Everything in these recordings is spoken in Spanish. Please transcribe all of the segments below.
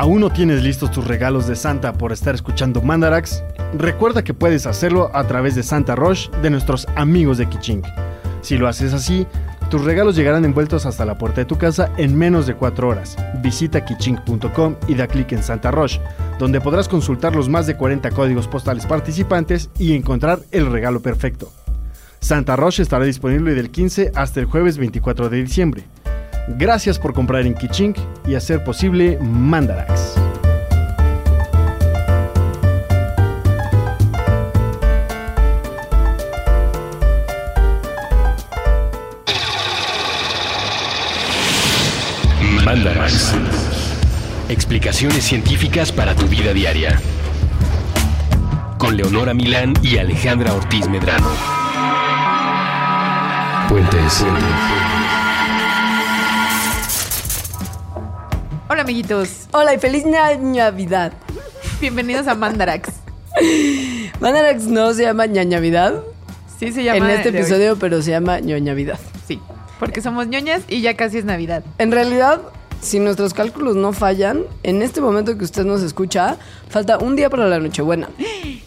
¿Aún no tienes listos tus regalos de Santa por estar escuchando Mandarax? Recuerda que puedes hacerlo a través de Santa Roche de nuestros amigos de Kiching. Si lo haces así, tus regalos llegarán envueltos hasta la puerta de tu casa en menos de 4 horas. Visita kiching.com y da clic en Santa Roche, donde podrás consultar los más de 40 códigos postales participantes y encontrar el regalo perfecto. Santa Roche estará disponible del 15 hasta el jueves 24 de diciembre. Gracias por comprar en Kiching y hacer posible Mandarax. Mandarax. Explicaciones científicas para tu vida diaria. Con Leonora Milán y Alejandra Ortiz Medrano. Puentes. Hola amiguitos, Hola y feliz na- Navidad. bienvenidos a Mandarax. Mandarax no se llama ñañavidad Sí se llama en este hoy. episodio, pero se llama ñoñavidad. Sí, porque somos ñoñas y ya casi es Navidad. En realidad, si nuestros cálculos no fallan, en este momento que usted nos escucha, falta un día para la Nochebuena.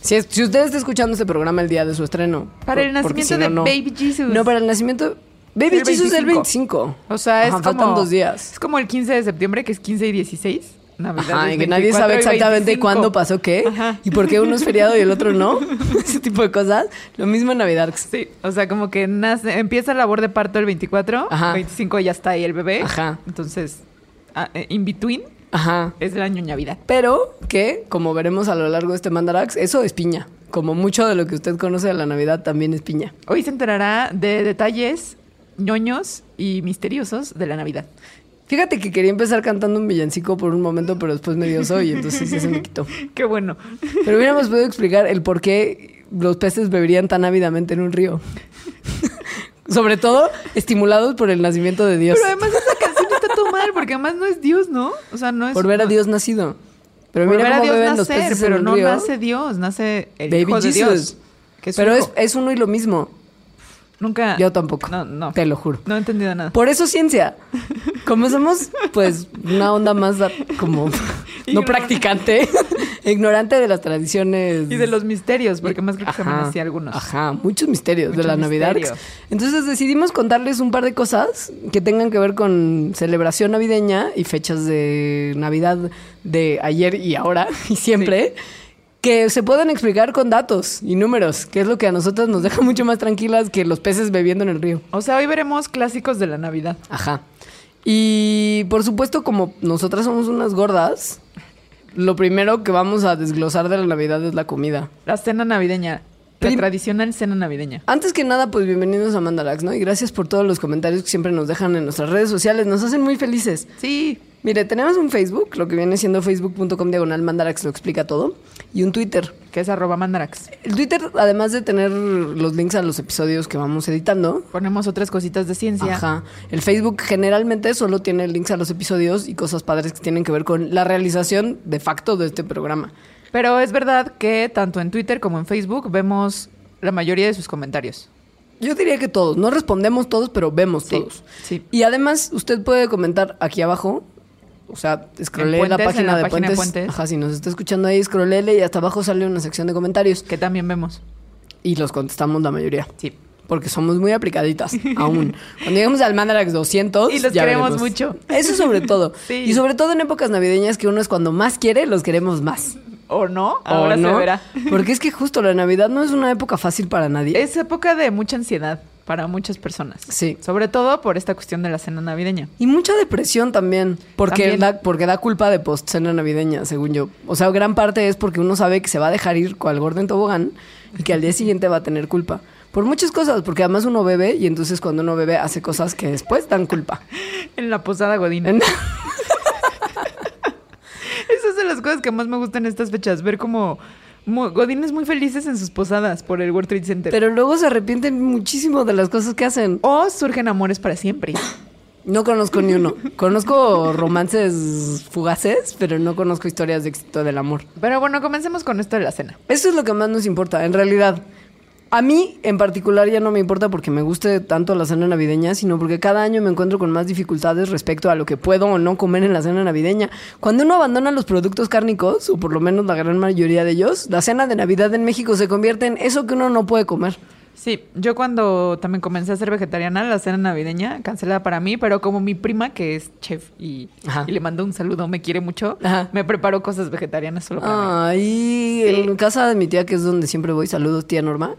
Si, es- si usted está escuchando este programa el día de su estreno. Para el por- nacimiento si de no. Baby Jesus. No, para el nacimiento... Baby El Jesus el 25. 25. O sea, es Ajá, como... faltan dos días. Es como el 15 de septiembre, que es 15 y 16. Navidad Ajá, es y que nadie 24 sabe exactamente 25. cuándo pasó qué Ajá. y por qué uno es feriado y el otro no. Ese tipo de cosas. Lo mismo en Navidad. Sí, o sea, como que nace, empieza la labor de parto el 24, Ajá. 25 ya está ahí el bebé. Ajá. Entonces, eh, in between Ajá. es el año Navidad. Pero que, como veremos a lo largo de este Mandarax, eso es piña. Como mucho de lo que usted conoce de la Navidad también es piña. Hoy se enterará de detalles ñoños y misteriosos de la Navidad. Fíjate que quería empezar cantando un villancico por un momento, pero después me dio eso y entonces ya se me quitó. Qué bueno. Pero hubiéramos podido explicar el por qué los peces beberían tan ávidamente en un río. Sobre todo estimulados por el nacimiento de Dios. Pero además esa canción está todo mal, porque además no es Dios, ¿no? O sea, no es... Por ver a Dios nacido. Pero por mira ver a cómo Dios beben los peces pero en un no río. nace Dios, nace el Baby hijo de Jesus. Dios. que es su Pero es uno y lo mismo. Nunca... Yo tampoco. No, no. Te lo juro. No he entendido nada. Por eso ciencia. Como somos, pues, una onda más como no practicante, ignorante de las tradiciones. Y de los misterios, porque más creo que se así algunos. Ajá, muchos misterios de la Navidad. Entonces decidimos contarles un par de cosas que tengan que ver con celebración navideña y fechas de Navidad de ayer y ahora y siempre. Que se pueden explicar con datos y números, que es lo que a nosotras nos deja mucho más tranquilas que los peces bebiendo en el río. O sea, hoy veremos clásicos de la Navidad. Ajá. Y por supuesto, como nosotras somos unas gordas, lo primero que vamos a desglosar de la Navidad es la comida. La cena navideña. La Prim- tradicional cena navideña. Antes que nada, pues bienvenidos a Mandalax, ¿no? Y gracias por todos los comentarios que siempre nos dejan en nuestras redes sociales. Nos hacen muy felices. Sí. Mire, tenemos un Facebook, lo que viene siendo facebook.com diagonal Mandarax lo explica todo, y un Twitter. Que es arroba mandarax. El Twitter, además de tener los links a los episodios que vamos editando, Ponemos otras cositas de ciencia. Ajá. El Facebook generalmente solo tiene links a los episodios y cosas padres que tienen que ver con la realización de facto de este programa. Pero es verdad que tanto en Twitter como en Facebook vemos la mayoría de sus comentarios. Yo diría que todos. No respondemos todos, pero vemos Sí, todos. sí. Y además, usted puede comentar aquí abajo. O sea, scrollee En la Puentes, página, la de, página de Puentes. Puentes. Ajá, si nos está escuchando ahí, scrollele y hasta abajo sale una sección de comentarios. Que también vemos. Y los contestamos la mayoría. Sí. Porque somos muy aplicaditas, aún. Cuando llegamos al Mandarax 200... Y los ya queremos veremos. mucho. Eso sobre todo. Sí. Y sobre todo en épocas navideñas que uno es cuando más quiere, los queremos más. ¿O no? ¿O Ahora no? se verá. Porque es que justo la Navidad no es una época fácil para nadie. Es época de mucha ansiedad para muchas personas. Sí. Sobre todo por esta cuestión de la cena navideña. Y mucha depresión también, porque, También. Da, porque da culpa de post cena navideña, según yo. O sea, gran parte es porque uno sabe que se va a dejar ir cual gordo en tobogán y que al día siguiente va a tener culpa. Por muchas cosas, porque además uno bebe y entonces cuando uno bebe hace cosas que después dan culpa. En la posada Godín. En- Esas son las cosas que más me gustan en estas fechas. Ver como mu- godines muy felices en sus posadas por el World Trade Center. Pero luego se arrepienten muchísimo de las cosas que hacen. o surgen amores para siempre. No conozco ni uno. Conozco romances fugaces, pero no conozco historias de éxito del amor. Pero bueno, comencemos con esto de la cena. Eso es lo que más nos importa, en realidad. A mí, en particular, ya no me importa porque me guste tanto la cena navideña, sino porque cada año me encuentro con más dificultades respecto a lo que puedo o no comer en la cena navideña. Cuando uno abandona los productos cárnicos, o por lo menos la gran mayoría de ellos, la cena de Navidad en México se convierte en eso que uno no puede comer. Sí, yo cuando también comencé a ser vegetariana, la cena navideña cancelada para mí, pero como mi prima, que es chef y, le mando un saludo, me quiere mucho, Ajá. me preparó cosas vegetarianas solo para mí. Ay, en casa de mi tía, que es donde siempre voy, saludos, tía Norma.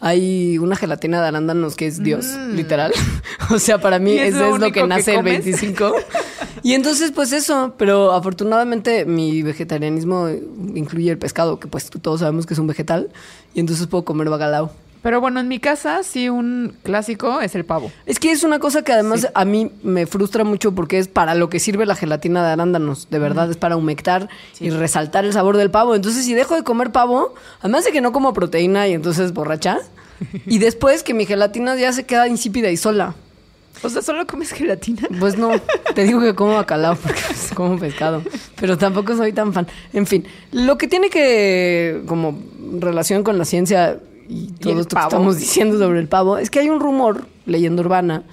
Hay una gelatina de arándanos que es Dios, literal. o sea, para mí Mm. ¿Y es eso es lo que que nace el comes? 25. y entonces, pues eso. Pero afortunadamente mi vegetarianismo incluye el pescado, que pues todos sabemos que es un vegetal. Y entonces puedo comer bacalao. Pero bueno, en mi casa sí un clásico es el pavo. Es que es una cosa que además a mí me frustra mucho porque es para lo que sirve la gelatina de arándanos. De verdad, es para humectar y resaltar el sabor del pavo. Entonces, si dejo de comer pavo, además de que no como proteína y entonces borracha, y después que mi gelatina ya se queda insípida y sola. O sea, solo comes gelatina. Pues no, te digo que como bacalao porque pues, como pescado, pero tampoco soy tan fan. En fin, lo que tiene que como relación con la ciencia y todo esto que estamos diciendo sobre el pavo es que hay un rumor, leyenda urbana,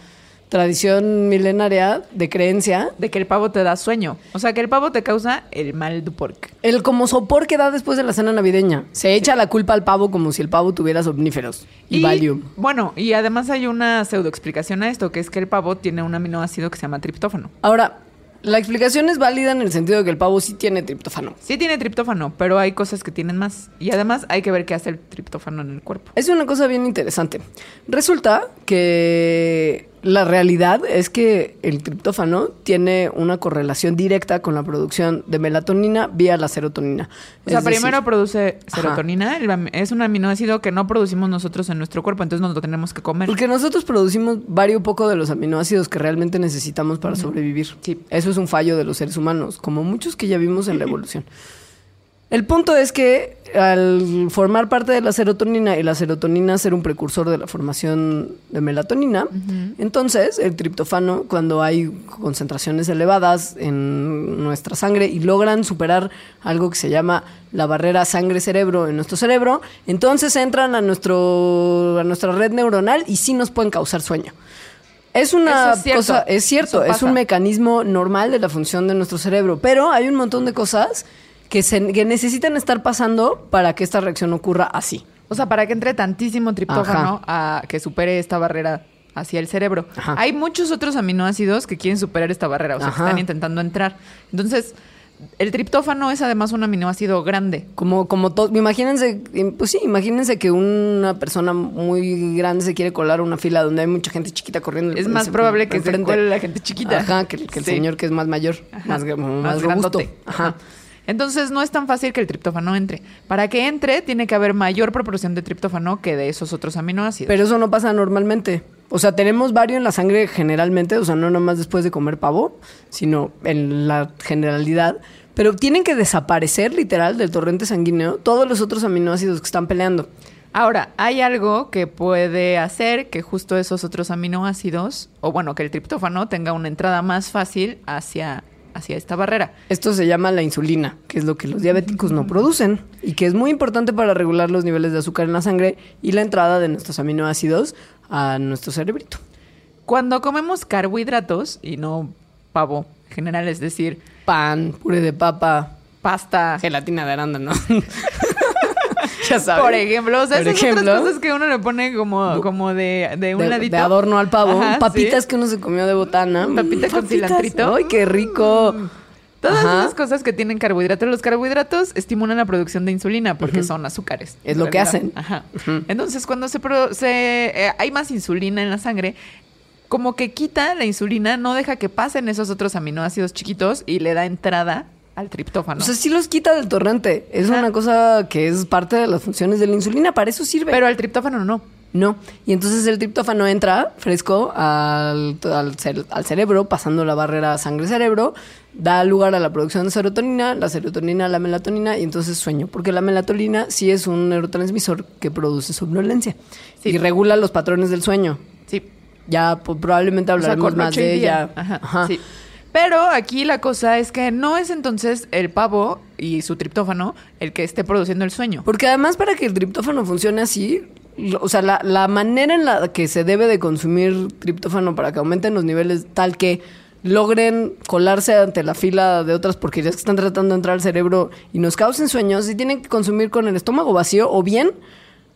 tradición milenaria de creencia, De que el pavo te da sueño. O sea, que el pavo te causa el mal du porc. el como sopor que da después de la cena navideña. Se echa la culpa al pavo como si el pavo tuviera somníferos y, Valium. Bueno, y además hay una pseudo explicación a esto, que es que el pavo tiene un aminoácido que se llama triptófano. Ahora, la explicación es válida en el sentido de que el pavo sí tiene triptófano. Sí tiene triptófano, pero hay cosas que tienen más. Y además hay que ver qué hace el triptófano en el cuerpo. Es una cosa bien interesante. Resulta que la realidad es que el triptófano tiene una correlación directa con la producción de melatonina vía la serotonina. O sea, Es decir, primero produce serotonina, es un aminoácido que no producimos nosotros en nuestro cuerpo, entonces nos lo tenemos que comer. Porque nosotros producimos varios poco de los aminoácidos que realmente necesitamos para sobrevivir. Sí. Eso es un fallo de los seres humanos, como muchos que ya vimos en la evolución. El punto es que al formar parte de la serotonina y la serotonina ser un precursor de la formación de melatonina, entonces el triptofano, cuando hay concentraciones elevadas en nuestra sangre y logran superar algo que se llama la barrera sangre-cerebro en nuestro cerebro, entonces entran a, nuestro, a nuestra red neuronal y sí nos pueden causar sueño. Es una es cosa, es cierto, es un mecanismo normal de la función de nuestro cerebro, pero hay un montón de cosas que, se, que necesitan estar pasando para que esta reacción ocurra así. O sea, para que entre tantísimo triptófano a que supere esta barrera hacia el cerebro. Ajá. Hay muchos otros aminoácidos que quieren superar esta barrera, o sea, que están intentando entrar. Entonces, el triptófano es además un aminoácido grande. Como, como todo, imagínense, pues sí, imagínense que una persona muy grande se quiere colar a una fila donde hay mucha gente chiquita corriendo. Es más probable que se enfrente. cuele la gente chiquita. Ajá, que, que el Sí. señor que es más mayor, Ajá. más, más, robusto. Ajá. Entonces no es tan fácil que el triptófano entre. Para que entre, tiene que haber mayor proporción de triptófano que de esos otros aminoácidos. Pero eso no pasa normalmente. O sea, tenemos varios en la sangre generalmente, o sea, no nomás después de comer pavo, sino en la generalidad. Pero tienen que desaparecer literal del torrente sanguíneo todos los otros aminoácidos que están peleando. Ahora, hay algo que puede hacer que justo esos otros aminoácidos, o bueno, que el triptófano tenga una entrada más fácil hacia, hacia esta barrera. Esto se llama la insulina, que es lo que los diabéticos no producen y que es muy importante para regular los niveles de azúcar en la sangre y la entrada de nuestros aminoácidos a nuestro cerebrito. Cuando comemos carbohidratos, y no pavo en general, es decir, Pan, puré de papa, pasta, gelatina de arándano. ya sabes. por ejemplo, o sea, Por esas ejemplo. otras cosas que uno le pone como, como de, de un de, ladito. de adorno al pavo, Ajá, papitas sí. que uno se comió de botana. Papita Mm, con cilantrito. ¡Ay, qué rico! Todas Ajá. esas cosas que tienen carbohidratos. Los carbohidratos estimulan la producción de insulina porque son azúcares. Es lo que hacen. Ajá. Entonces, cuando se, se eh, hay más insulina en la sangre, como que quita la insulina, no deja que pasen esos otros aminoácidos chiquitos y le da entrada al triptófano. O sea, sí los quita del torrente. Es Ajá. una cosa que es parte de las funciones de la insulina. Para eso sirve. Pero al triptófano no. No. Y entonces el triptófano entra fresco al, al, cere- al cerebro, pasando la barrera sangre-cerebro, da lugar a la producción de serotonina, la serotonina a la melatonina y entonces sueño. Porque la melatonina sí es un neurotransmisor que produce somnolencia Sí. y regula los patrones del sueño. Sí. Ya pues, probablemente O sea, hablaremos con más de día. ella. Ajá, Ajá. sí. Pero aquí la cosa es que no es entonces el pavo y su triptófano el que esté produciendo el sueño. Porque además para que el triptófano funcione así, o sea, la, la manera en la que se debe de consumir triptófano para que aumenten los niveles tal que logren colarse ante la fila de otras porquerías que están tratando de entrar al cerebro y nos causen sueños, y tienen que consumir con el estómago vacío o bien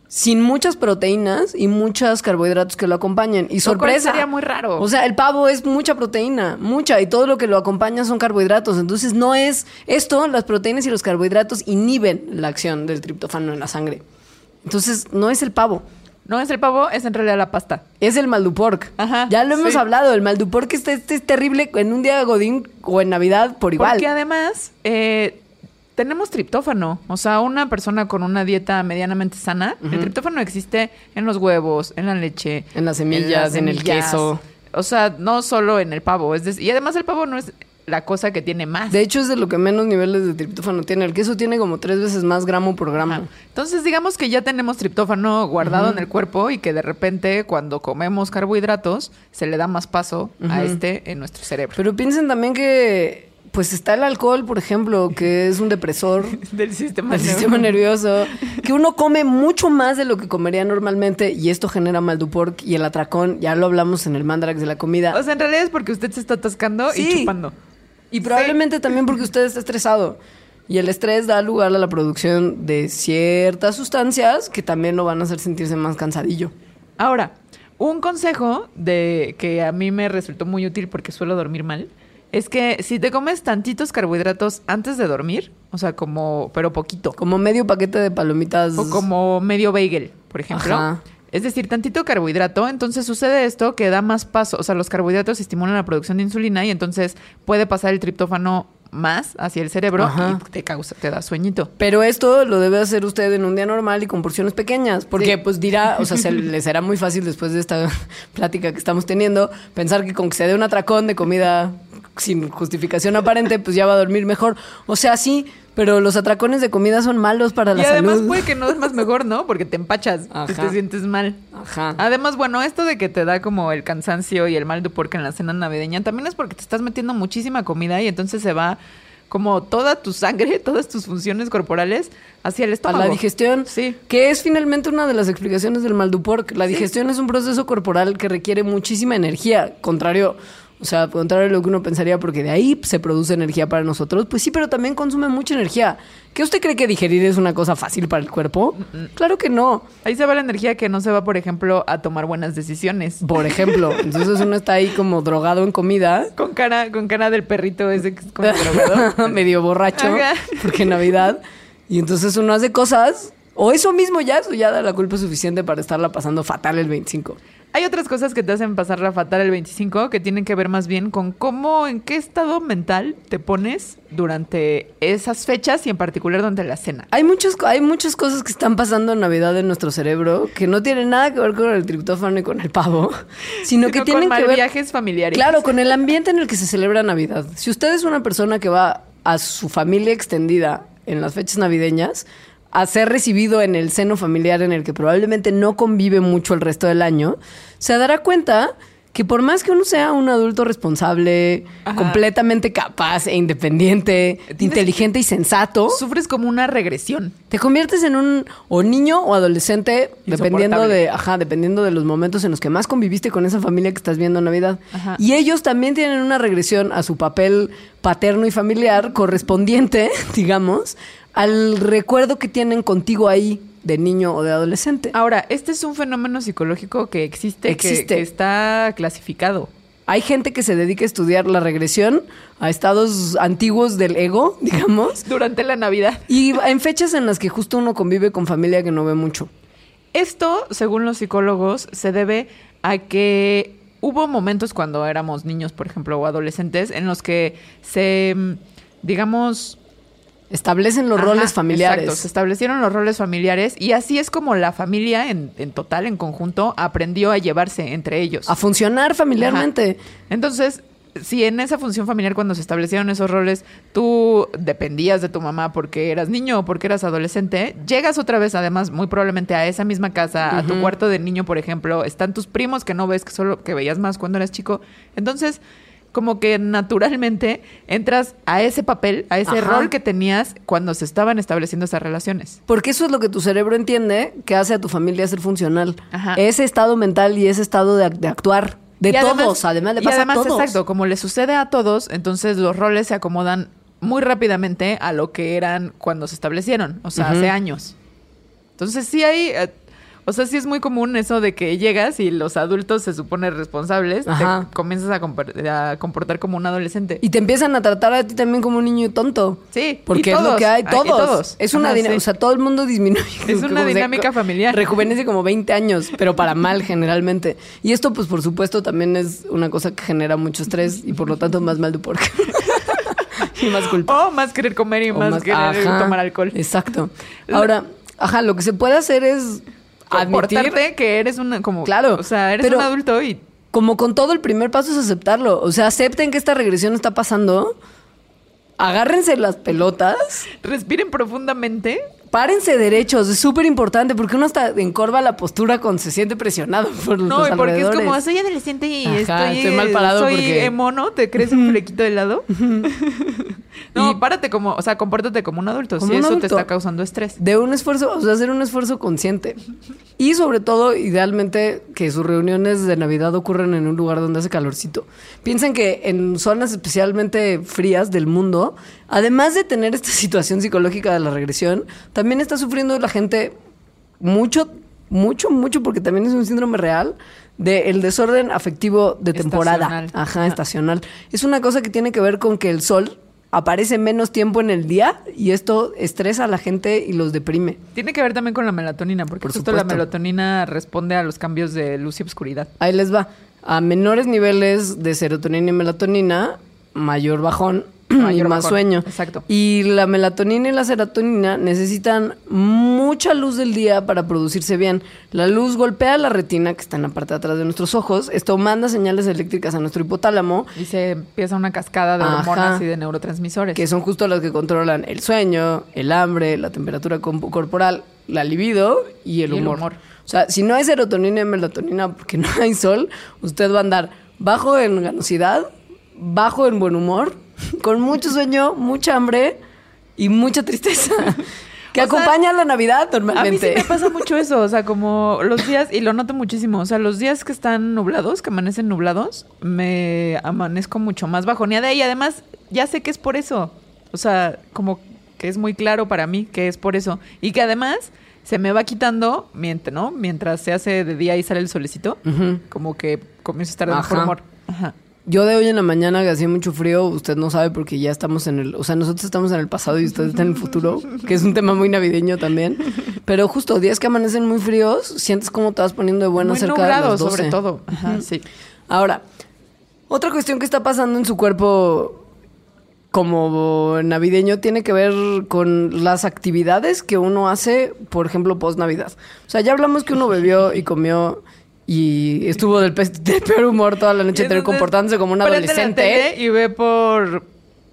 sin muchas proteínas y muchos carbohidratos que lo acompañen. Y sorpresa. sería muy raro. O sea, el pavo es mucha proteína, mucha, y todo lo que lo acompaña son carbohidratos. Entonces, no es esto, las proteínas y los carbohidratos inhiben la acción del triptófano en la sangre. Entonces, no es el pavo. No es el pavo, es en realidad la pasta. Es el maldupork. Ajá, ya lo hemos sí. hablado. El maldupork este, este es terrible en un día de Godín o en Navidad por igual. Porque además eh, tenemos triptófano. O sea, una persona con una dieta medianamente sana, el triptófano existe en los huevos, en la leche, En las semillas, en el queso. O sea, no solo en el pavo. Es decir, y además el pavo no es la cosa que tiene más. De hecho, es de lo que menos niveles de triptófano tiene. El queso tiene como tres veces más gramo por gramo. Entonces, digamos que ya tenemos triptófano guardado en el cuerpo y que de repente cuando comemos carbohidratos se le da más paso a este en nuestro cerebro. Pero piensen también que, pues está el alcohol, por ejemplo, que es un depresor del sistema del sistema nervioso, que uno come mucho más de lo que comería normalmente y esto genera maldupork y el atracón, ya lo hablamos en el mandrax de la comida. O sea, en realidad es porque usted se está atascando y chupando. y probablemente también porque usted está estresado. Y el estrés da lugar a la producción de ciertas sustancias que también lo van a hacer sentirse más cansadillo. Ahora, un consejo de que a mí me resultó muy útil porque suelo dormir mal es que si te comes tantitos carbohidratos antes de dormir, o sea, como pero poquito, Como medio paquete de palomitas. o como medio bagel, por ejemplo. Ajá. Es decir, tantito carbohidrato, entonces sucede esto que da más paso, o sea, los carbohidratos estimulan la producción de insulina y entonces puede pasar el triptófano más hacia el cerebro Ajá. y te causa, te da sueñito. Pero esto lo debe hacer usted en un día normal y con porciones pequeñas, porque Sí. pues dirá, o sea, se le será muy fácil después de esta plática que estamos teniendo, pensar que con que se dé un atracón de comida sin justificación aparente, pues ya va a dormir mejor. O sea, sí, pero los atracones de comida son malos para la y además salud. puede que no duermas mejor, ¿no? Porque te empachas y te sientes mal. Ajá. Además, bueno, esto de que te da como el cansancio y el mal de en la cena navideña también es porque te estás metiendo muchísima comida y entonces se va como toda tu sangre, todas tus funciones corporales hacia el a estómago. la digestión, Sí. que es finalmente una de las explicaciones del maldupork. La digestión es un proceso corporal que requiere muchísima energía, contrario, o sea, contrario a lo que uno pensaría, porque de ahí se produce energía para nosotros. Pues sí, pero también consume mucha energía. ¿Qué usted cree que digerir es una cosa fácil para el cuerpo? Claro que no. Ahí se va la energía que no se va, por ejemplo, a tomar buenas decisiones. Por ejemplo, entonces uno está ahí como drogado en comida. Con cara, con cara del perrito ese que es como drogado. medio borracho, Ajá. porque Navidad. Y entonces uno hace cosas, o eso mismo ya, eso ya da la culpa suficiente para estarla pasando fatal el 25. Hay otras cosas que te hacen pasar la fatal el 25 que tienen que ver más bien con cómo, en qué estado mental te pones durante esas fechas y en particular durante la cena. Hay, muchos, hay muchas cosas que están pasando en Navidad en nuestro cerebro que no tienen nada que ver con el triptófano y con el pavo, sino, que tienen con que mal ver viajes familiares. Claro, con el ambiente en el que se celebra Navidad. Si usted es una persona que va a su familia extendida en las fechas navideñas, a ser recibido en el seno familiar en el que probablemente no convive mucho el resto del año, se dará cuenta que por más que uno sea un adulto responsable, Ajá. completamente capaz e independiente, inteligente y sensato, Sufres como una regresión. te conviertes en un o niño o adolescente, dependiendo de, ajá, dependiendo de los momentos en los que más conviviste con esa familia que estás viendo en Navidad. Ajá. Y ellos también tienen una regresión a su papel paterno y familiar correspondiente, digamos, al recuerdo que tienen contigo ahí de niño o de adolescente. Ahora, este es un fenómeno psicológico que existe, que- Existe. Que, está clasificado. Hay gente que se dedica a estudiar la regresión a estados antiguos del ego, digamos, Durante la Navidad. y en fechas en las que justo uno convive con familia que no ve mucho. Esto, según los psicólogos, se debe a que hubo momentos cuando éramos niños, por ejemplo, o adolescentes, en los que se, mm, digamos... Establecen los ajá, roles familiares. Exacto, se establecieron los roles familiares y así es como la familia en, en total, en conjunto, aprendió a llevarse entre ellos. a funcionar familiarmente. Ajá. Entonces, si en esa función familiar cuando se establecieron esos roles, tú dependías de tu mamá porque eras niño o porque eras adolescente, llegas otra vez además muy probablemente a esa misma casa, a tu cuarto de niño, por ejemplo, están tus primos que no ves que solo que veías más cuando eras chico. Entonces, como que naturalmente entras a ese papel, a ese Ajá. rol que tenías cuando se estaban estableciendo esas relaciones. Porque eso es lo que tu cerebro entiende que hace a tu familia ser funcional. Ajá. Ese estado mental y ese estado de, de actuar. De Y todos, además, le y pasa además, a todos. exacto, como le sucede a todos, entonces los roles se acomodan muy rápidamente a lo que eran cuando se establecieron, o sea, hace años. Entonces sí hay, eh, o sea, sí es muy común eso de que llegas y los adultos se suponen responsables, Ajá. te comienzas a, compor- a comportar como un adolescente. Y te empiezan a tratar a ti también como un niño tonto. Sí, Porque y es lo que hay, ah, y todos. Es una dinámica, sí. o sea, todo el mundo disminuye. Es una dinámica familiar. Rejuvenece como 20 años, pero para mal generalmente. Y esto, pues, por supuesto, también es una cosa que genera mucho estrés y por lo tanto más mal de porqué. y más culpa. O más querer comer y más, querer ajá, tomar alcohol. Exacto. Ahora, ajá, lo que se puede hacer es admitir, Comportarte que eres una, como, Claro, o sea, eres pero- un adulto y como con todo, el primer paso es aceptarlo. O sea, acepten que esta regresión está pasando. Agárrense las pelotas. respiren profundamente Párense derechos, es súper importante porque uno hasta encorva la postura cuando se siente presionado por No, los y porque es como, soy adolescente y Ajá, estoy, estoy mal parado soy porque- mono, te crees un flequito de lado. no, Y- párate como, o sea, compórtate como un adulto, Como si un eso te está causando estrés. De un esfuerzo, o sea, hacer un esfuerzo consciente. Y sobre todo, idealmente, que sus reuniones de Navidad ocurran en un lugar donde hace calorcito. Piensen que en zonas especialmente frías del mundo, además de tener esta situación psicológica de la regresión, también está sufriendo la gente mucho, mucho, mucho, porque también es un síndrome real del desorden afectivo de temporada. Estacional. Ajá, estacional. Es una cosa que tiene que ver con que el sol aparece menos tiempo en el día y esto estresa a la gente y los deprime. Tiene que ver también con la melatonina, porque Por justo la melatonina responde a los cambios de luz y oscuridad. Ahí les va. A menores niveles de serotonina y melatonina, mayor bajón y Mayor más sueño. Exacto. Y la melatonina y la serotonina necesitan mucha luz del día para producirse bien. La luz golpea la retina, que está en la parte de atrás de nuestros ojos. Esto manda señales eléctricas a nuestro hipotálamo, Y se empieza una cascada de Ajá. hormonas y de neurotransmisores. que son justo las que controlan el sueño, el hambre, la temperatura corporal, la libido y el Y el humor. humor. O sea, si no hay serotonina y melatonina porque no hay sol, usted va a andar bajo en ganosidad, bajo en buen humor, con mucho sueño, mucha hambre y mucha tristeza. Que O sea, acompaña la Navidad A mí sí normalmente. me pasa mucho eso, o sea, como los días, y lo noto muchísimo, o sea, los días que están nublados, que amanecen nublados, me amanezco mucho más bajoneada y además ya sé que es por eso, o sea, como que es muy claro para mí que es por eso, y que además se me va quitando, mientras, ¿no? Mientras se hace de día y sale el solecito, como que comienzo a estar de mejor humor. Ajá. Yo de hoy en la mañana que hacía mucho frío, usted no sabe porque ya estamos en el, o sea, nosotros estamos en el pasado y usted está en el futuro, que es un tema muy navideño también. Pero justo días que amanecen muy fríos, sientes cómo te vas poniendo de bueno muy cerca nublado, de las 12. sobre todo. Ajá, sí. Ahora, otra cuestión que está pasando en su cuerpo como navideño tiene que ver con las actividades que uno hace, por ejemplo, post Navidad. O sea, ya hablamos que uno bebió y comió y estuvo del, pe- del peor humor toda la noche, Entonces, comportándose como un la adolescente. tele Y ve por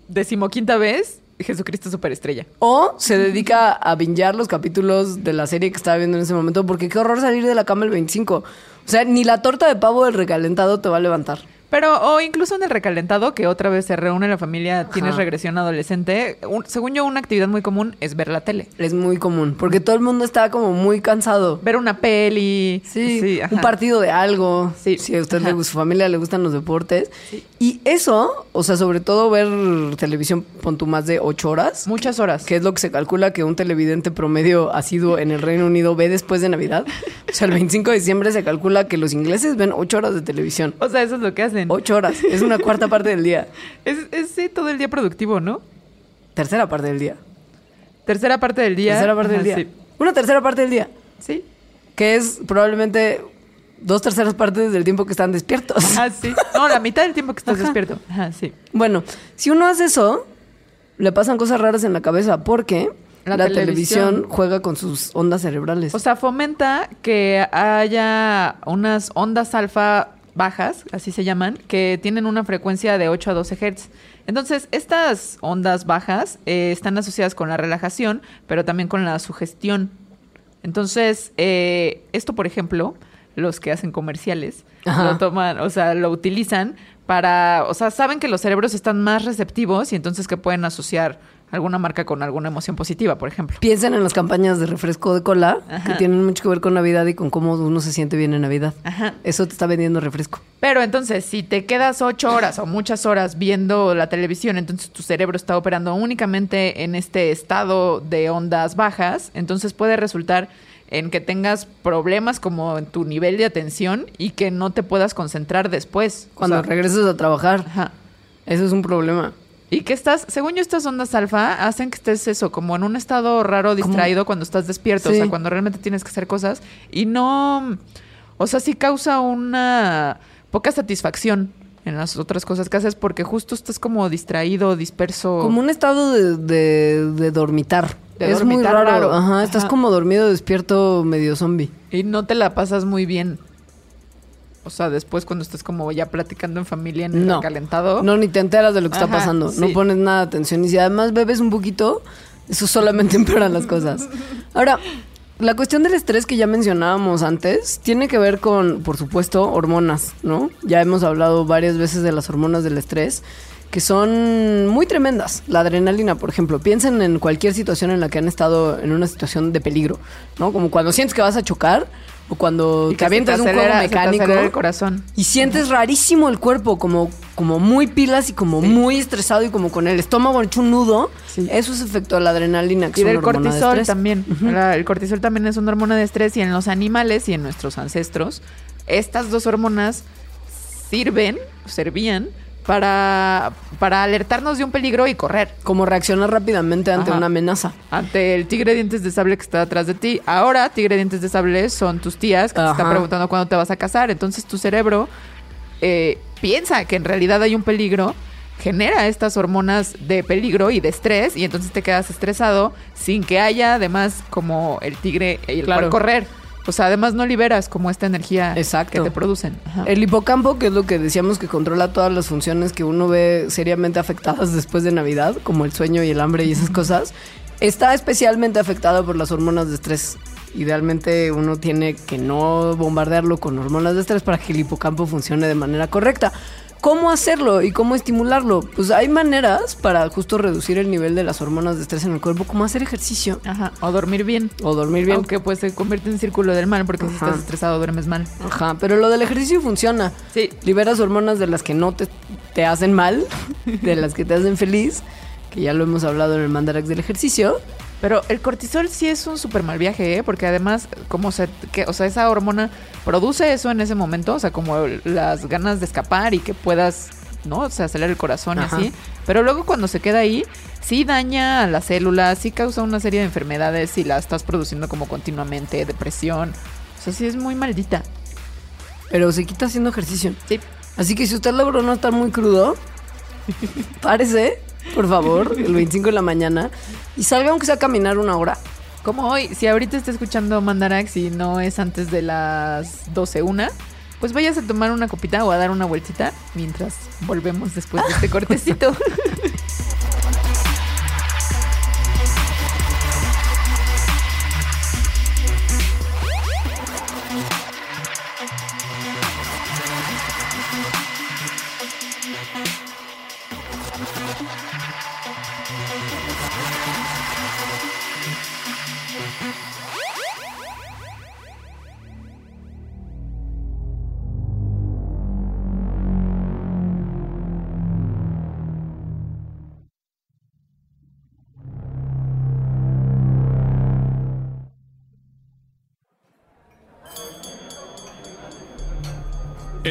decimoquinta vez Jesucristo Superestrella. O se dedica a bingear los capítulos de la serie que estaba viendo en ese momento, porque qué horror salir de la cama el 25. O sea, ni la torta de pavo del recalentado te va a levantar. Pero, o incluso en el recalentado, que otra vez se reúne la familia, tienes Ajá. regresión adolescente. Un- según yo, una actividad muy común es ver la tele. Es muy común, porque todo el mundo está como muy cansado. Ver una peli. Sí, ajá. un partido de algo. Sí. Si a usted, le, su familia le gustan los deportes. Y eso, o sea, sobre todo ver televisión, pon tú más de ocho horas. Muchas horas. que es lo que se calcula que un televidente promedio asiduo en el Reino Unido ve después de Navidad. O sea, el 25 de diciembre se calcula que los ingleses ven ocho horas de televisión. O sea, eso es lo que hacen. Ocho horas. Es una cuarta parte del día. Es, es sí, todo el día productivo, ¿no? Tercera parte del día. Tercera parte del día. Tercera parte del día. Una tercera parte del día. Sí. sí. Que es probablemente dos terceras partes del tiempo que están despiertos. Ah, sí. No, la mitad del tiempo que estás Ajá. despierto. Ajá, sí. Bueno, si uno hace eso, le pasan cosas raras en la cabeza porque la, La televisión. televisión. juega con sus ondas cerebrales. O sea, fomenta que haya unas ondas alfa bajas, así se llaman, que tienen una frecuencia de 8 a 12 Hz. Entonces, estas ondas bajas eh, están asociadas con la relajación, pero también con la sugestión. Entonces, eh, esto, por ejemplo, los que hacen comerciales Ajá. lo toman, o sea, lo utilizan para, o sea, saben que los cerebros están más receptivos y entonces que pueden asociar alguna marca con alguna emoción positiva, por ejemplo. Piensen en las campañas de refresco de cola que tienen mucho que ver con Navidad y con cómo uno se siente bien en Navidad. Ajá. Eso te está vendiendo refresco. Pero entonces, si te quedas ocho horas o muchas horas viendo la televisión, entonces tu cerebro está operando únicamente en este estado de ondas bajas, entonces puede resultar en que tengas problemas como en tu nivel de atención y que no te puedas concentrar después. O Cuando sea, regreses a trabajar, ajá. eso es un problema. Y que estás, según yo, estas ondas alfa hacen que estés eso, como en un estado raro, distraído cuando estás despierto, o sea, cuando realmente tienes que hacer cosas. Y no, o sea, sí causa una poca satisfacción en las otras cosas que haces porque justo estás como distraído, disperso. Como un estado de, de- de dormitar. De es muy dormitar raro. raro. Ajá, estás como dormido, despierto, medio zombie. Y no te la pasas muy bien. O sea, después cuando estás como ya platicando en familia en el No. calentado. No, ni te enteras de lo que está pasando. No pones nada de atención. Y si además bebes un poquito, eso solamente empeora las cosas. Ahora, la cuestión del estrés que ya mencionábamos antes tiene que ver con, por supuesto, hormonas, ¿no? Ya hemos hablado varias veces de las hormonas del estrés que son muy tremendas. La adrenalina, por ejemplo. Piensen en cualquier situación en la que han estado en una situación de peligro, ¿no? Como cuando sientes que vas a chocar o cuando te avientas de un juego mecánico. el corazón. Y sientes rarísimo el cuerpo, como, como muy pilas y como Sí. muy estresado y como con el estómago hecho un nudo. Sí. Eso es efecto de la adrenalina, que Y del de cortisol estrés. también. La- el cortisol también es una hormona de estrés y en los animales y en nuestros ancestros, estas dos hormonas sirven, servían para, para alertarnos de un peligro y correr. Como reaccionar rápidamente ante Ajá. una amenaza. Ante el tigre dientes de sable que está atrás de ti. Ahora, tigre dientes de sable son tus tías que te están preguntando cuándo te vas a casar. Entonces tu cerebro eh, piensa que en realidad hay un peligro, genera estas hormonas de peligro y de estrés, y entonces te quedas estresado sin que haya además como el tigre el Claro. correr. O sea, además no liberas como esta energía Exacto. que te producen. Ajá. El hipocampo, que es lo que decíamos que controla todas las funciones que uno ve seriamente afectadas después de Navidad, como el sueño y el hambre y esas cosas, está especialmente afectado por las hormonas de estrés. Idealmente uno tiene que no bombardearlo con hormonas de estrés para que el hipocampo funcione de manera correcta. ¿Cómo hacerlo y cómo estimularlo? Pues hay maneras para justo reducir el nivel de las hormonas de estrés en el cuerpo, como hacer ejercicio Ajá. O dormir bien. o dormir bien. Aunque pues se convierte en círculo del mal, porque si estás estresado duermes mal. Ajá, pero lo del ejercicio funciona. Sí. Liberas hormonas de las que no te, te hacen mal, de las que te hacen feliz, que ya lo hemos hablado en el Mandarax del ejercicio. Pero el cortisol sí es un súper mal viaje, ¿eh? Porque además, como se, que, o sea, esa hormona produce eso en ese momento, o sea, como las ganas de escapar y que puedas, ¿no? O sea, acelerar el corazón Ajá. y así. Pero luego cuando se queda ahí, sí daña a las células, sí causa una serie de enfermedades si la estás produciendo como continuamente, depresión. O sea, sí es muy maldita. Pero se quita haciendo ejercicio. Sí. Así que si usted logró no estar muy crudo, párese, por favor, el 25 de la mañana y salga aunque sea a caminar una hora. Como hoy, si ahorita está escuchando Mandarax y no es antes de las 12, una, pues vayas a tomar una copita o a dar una vueltita mientras volvemos después de este cortecito.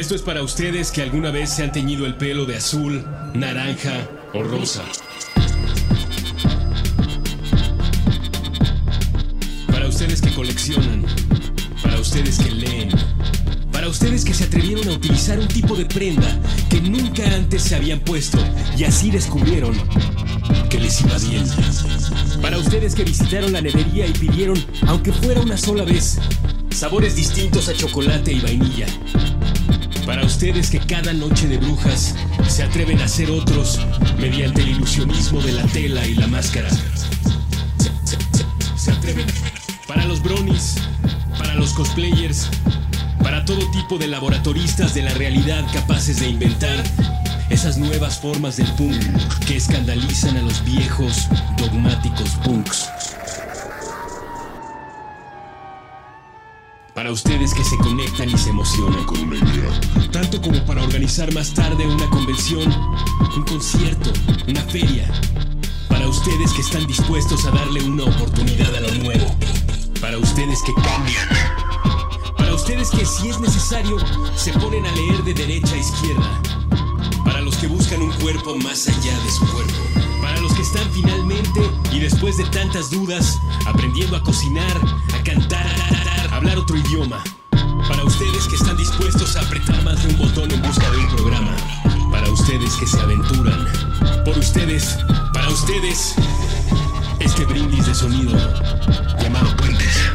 Esto es para ustedes que alguna vez se han teñido el pelo de azul, naranja o rosa. Para ustedes que coleccionan. Para ustedes que leen. Para ustedes que se atrevieron a utilizar un tipo de prenda que nunca antes se habían puesto y así descubrieron que les iba bien. Para ustedes que visitaron la nevería y pidieron, aunque fuera una sola vez, sabores distintos a chocolate y vainilla. Para ustedes que cada noche de brujas se atreven a ser otros mediante el ilusionismo de la tela y la máscara. Se, atreven. Para los bronies, para los cosplayers, Para todo tipo de laboratoristas de la realidad capaces de inventar esas nuevas formas del punk que escandalizan a los viejos, dogmáticos punks. Para ustedes que se conectan y se emocionan con. Tanto como para organizar más tarde una convención, un concierto, una feria. Para ustedes que están dispuestos a darle una oportunidad a lo nuevo. Para ustedes que cambian. Para ustedes que si es necesario se ponen a leer de derecha a izquierda. Para los que buscan un cuerpo más allá de su cuerpo. Para los que están finalmente y después de tantas dudas aprendiendo a cocinar, a cantar, otro idioma. Para ustedes que están dispuestos a apretar más de un botón en busca de un programa. Para ustedes que se aventuran. Por ustedes, para ustedes, este brindis de sonido llamado Puentes.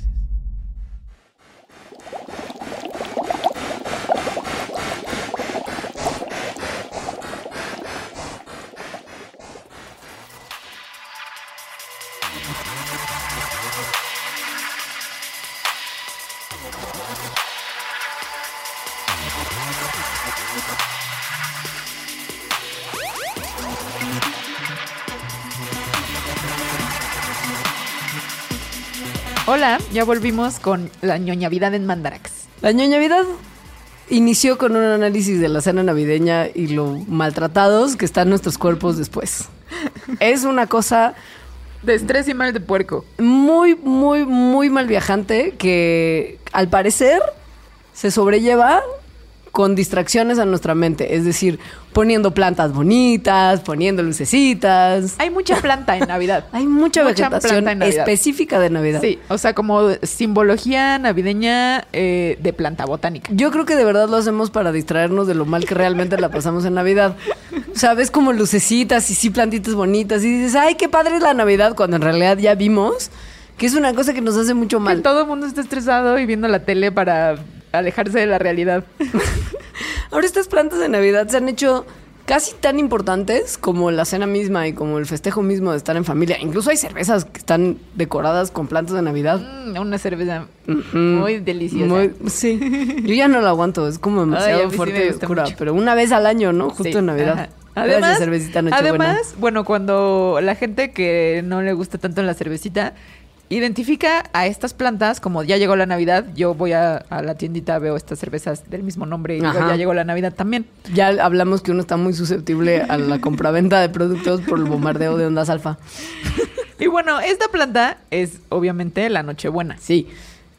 Hola, ya volvimos con la ñoñavidad en Mandarax. La ñoñavidad inició con un análisis de la cena navideña y lo maltratados que están nuestros cuerpos después. Es una cosa De estrés y mal de puerco. muy, muy, muy mal viajante que al parecer se sobrelleva con distracciones a nuestra mente. Es decir, poniendo plantas bonitas, poniendo lucecitas. Hay mucha planta en Navidad. Hay mucha, Mucha vegetación planta en Navidad. específica de Navidad. Sí, o sea, como simbología navideña eh, de planta botánica. Yo creo que de verdad lo hacemos para distraernos de lo mal que realmente la pasamos en Navidad. O sea, ves como lucecitas y sí plantitas bonitas y dices, ay, qué padre es la Navidad, cuando en realidad ya vimos que es una cosa que nos hace mucho Que mal. todo el mundo está estresado y viendo la tele para alejarse de la realidad. Ahora estas plantas de Navidad se han hecho casi tan importantes como la cena misma y como el festejo mismo de estar en familia. Incluso hay cervezas que están decoradas con plantas de Navidad. Mm, una cerveza muy deliciosa. Muy- sí. Yo ya no la aguanto, es como demasiado fuerte y oscura. mucho. Pero una vez al año, ¿no? Justo Sí, en Navidad. ajá. Además, cervecita además, bueno, cuando la gente que no le gusta tanto la cervecita identifica a estas plantas como ya llegó la Navidad, yo voy a, a la tiendita, veo estas cervezas del mismo nombre y digo, ya llegó la Navidad también. Ya hablamos que uno está muy susceptible a la compraventa de productos por el bombardeo de ondas alfa. Y bueno, esta planta es obviamente la Nochebuena. Sí.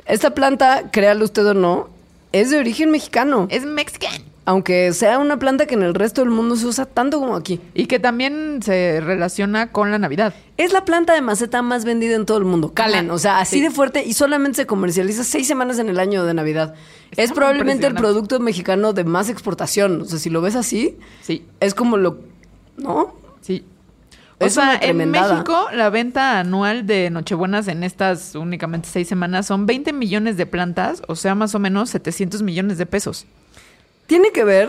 Esta planta, créalo usted o no, es de origen mexicano. Es mexican. Aunque sea una planta que en el resto del mundo se usa tanto como aquí. Y que también se relaciona con la Navidad. Es la planta de maceta más vendida en todo el mundo. Calen, o sea, así sí. de fuerte y solamente se comercializa seis semanas en el año de Navidad. Está es probablemente el producto mexicano de más exportación. O sea, si lo ves así, Sí, es como lo. ¿No? sí. O Es sea, en. México la venta anual de Nochebuenas en estas únicamente seis semanas son 20 millones de plantas, o sea, más o menos 700 millones de pesos. Tiene que ver,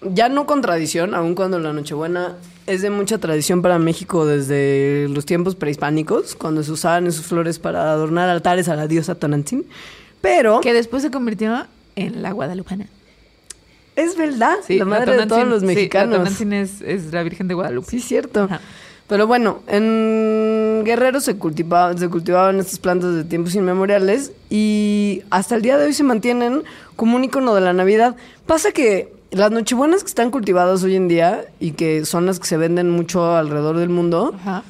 ya no con tradición, aun cuando la Nochebuena es de mucha tradición para México desde los tiempos prehispánicos, cuando se usaban esas flores para adornar altares a la diosa Tonantzin. Pero Que después se convirtió en la Guadalupana. es verdad, Sí, la madre de todos los sí, mexicanos. la Tonantzin es, es la Virgen de Guadalupe. Sí, cierto. Ajá. Pero bueno, en Guerrero se cultivaban, se cultivaban estas plantas de tiempos inmemoriales y hasta el día de hoy se mantienen como un icono de la Navidad. Pasa que las nochebuenas que están cultivadas hoy en día y que son las que se venden mucho alrededor del mundo, Ajá.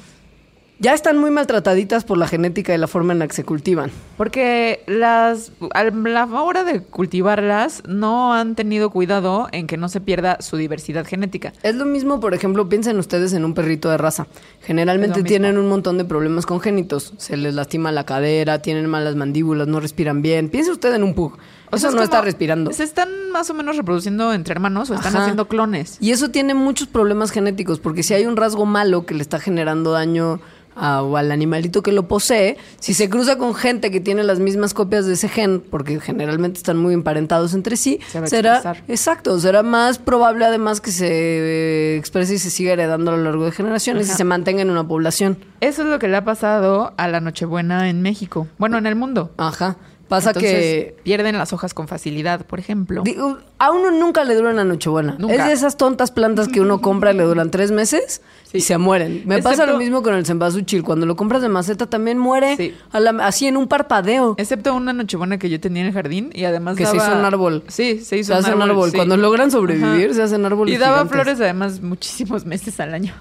ya están muy maltrataditas por la genética y la forma en la que se cultivan. Porque las a la hora de cultivarlas no han tenido cuidado en que no se pierda su diversidad genética. Es lo mismo, por ejemplo, piensen ustedes en un perrito de raza. Generalmente tienen un montón de problemas congénitos. Se les lastima la cadera, tienen malas mandíbulas, no respiran bien. Piense usted en un pug. O Eso sea, no está respirando. Se están más o menos reproduciendo entre hermanos o están Ajá. haciendo clones. Y eso tiene muchos problemas genéticos, porque si hay un rasgo malo que le está generando daño a- o al animalito que lo posee, si se cruza con gente que tiene las mismas copias de ese gen, porque generalmente están muy emparentados entre sí, Se será exacto, será más probable además que se eh, exprese y se siga heredando a lo largo de generaciones y se mantenga en una población. Eso es lo que le ha pasado a la Nochebuena en México. Bueno, en el mundo. Ajá. Pasa Entonces, que pierden las hojas con facilidad, por ejemplo. Digo, a uno nunca le dura una Nochebuena. Nunca. Es de esas tontas plantas que uno compra y le duran tres meses y se mueren. Me pasa lo mismo con el cempasúchil. Cuando lo compras de maceta también muere Sí. a la- así en un parpadeo. Excepto una Nochebuena que yo tenía en el jardín y además Que se hizo un árbol. Sí, se hizo Se hace un árbol. sí. Cuando logran sobrevivir, se hacen árboles Y daba gigantes. flores además muchísimos meses al año.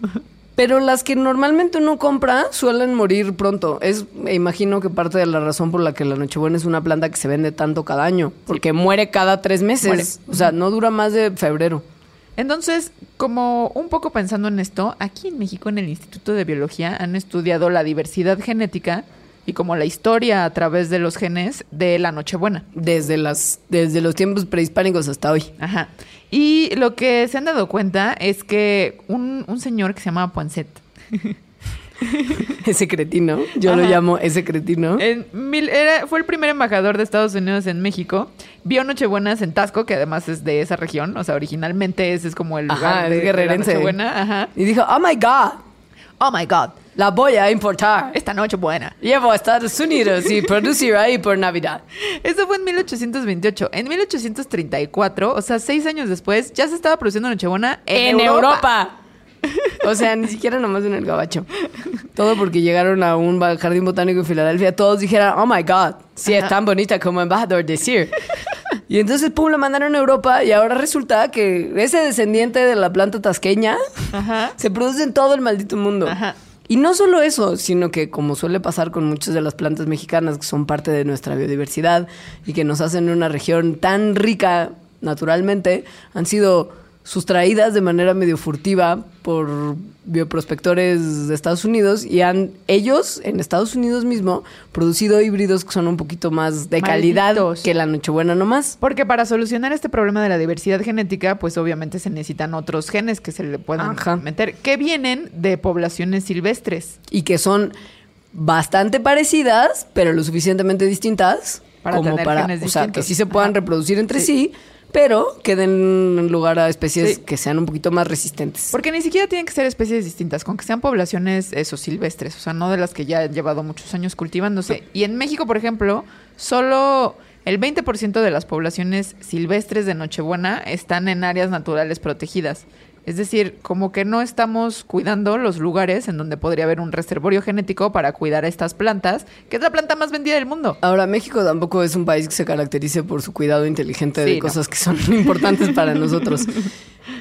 Pero las que normalmente uno compra suelen morir pronto. Es, me imagino que parte de la razón por la que la Nochebuena es una planta que se vende tanto cada año. Porque muere cada tres meses. Muere. O sea, no dura más de febrero. Entonces, como un poco pensando en esto, aquí en México en el Instituto de Biología han estudiado la diversidad genética y como la historia a través de los genes de la Nochebuena. Desde, las, desde los tiempos prehispánicos hasta hoy. Ajá. Y lo que se han dado cuenta es que un, un señor que se llamaba Poinsett, Ese cretino, yo lo llamo ese cretino. en mil- era, fue el primer embajador de Estados Unidos en México, vio Nochebuenas en Tasco, que además es de esa región, o sea, originalmente ese es como el lugar Ajá, de, es de. Nochebuena. Ajá. Y dijo, oh my God, Oh my God, la voy a importar. esta Nochebuena. Llevo a Estados Unidos y producir ahí por Navidad. Eso fue en 1828. En 1834, o sea, seis años después, ya se estaba produciendo Nochebuena en, Europa. O sea, ni siquiera nomás en el gabacho. Todo porque llegaron a un jardín botánico en Filadelfia. Todos dijeron, oh my God, si es tan bonita como embajador decir. Y entonces, pum, la mandaron a Europa y ahora resulta que ese descendiente de la planta tasqueña Ajá. se produce en todo el maldito mundo. Ajá. Y no solo eso, sino que como suele pasar con muchas de las plantas mexicanas que son parte de nuestra biodiversidad y que nos hacen una región tan rica naturalmente, han sido sustraídas de manera medio furtiva por bioprospectores de Estados Unidos y han ellos en Estados Unidos mismo producido híbridos que son un poquito más de calidad Malditos. que la Nochebuena nomás. Porque para solucionar este problema de la diversidad genética, pues obviamente se necesitan otros genes que se le puedan Ajá. meter, que vienen de poblaciones silvestres. y que son bastante parecidas, pero lo suficientemente distintas Para como tener para, genes o sea, que distintos. sí se puedan Ajá. reproducir entre sí. Sí. Pero que den lugar a especies Sí. que sean un poquito más resistentes. Porque ni siquiera tienen que ser especies distintas, con que sean poblaciones eso, silvestres, o sea, no de las que ya han llevado muchos años cultivándose. Y en México, por ejemplo, solo el 20% de las poblaciones silvestres de Nochebuena están en áreas naturales protegidas. Es decir, como que no estamos cuidando los lugares en donde podría haber un reservorio genético para cuidar a estas plantas, que es la planta más vendida del mundo. Ahora, México tampoco es un país que se caracterice por su cuidado inteligente Sí, de no. cosas que son importantes para nosotros.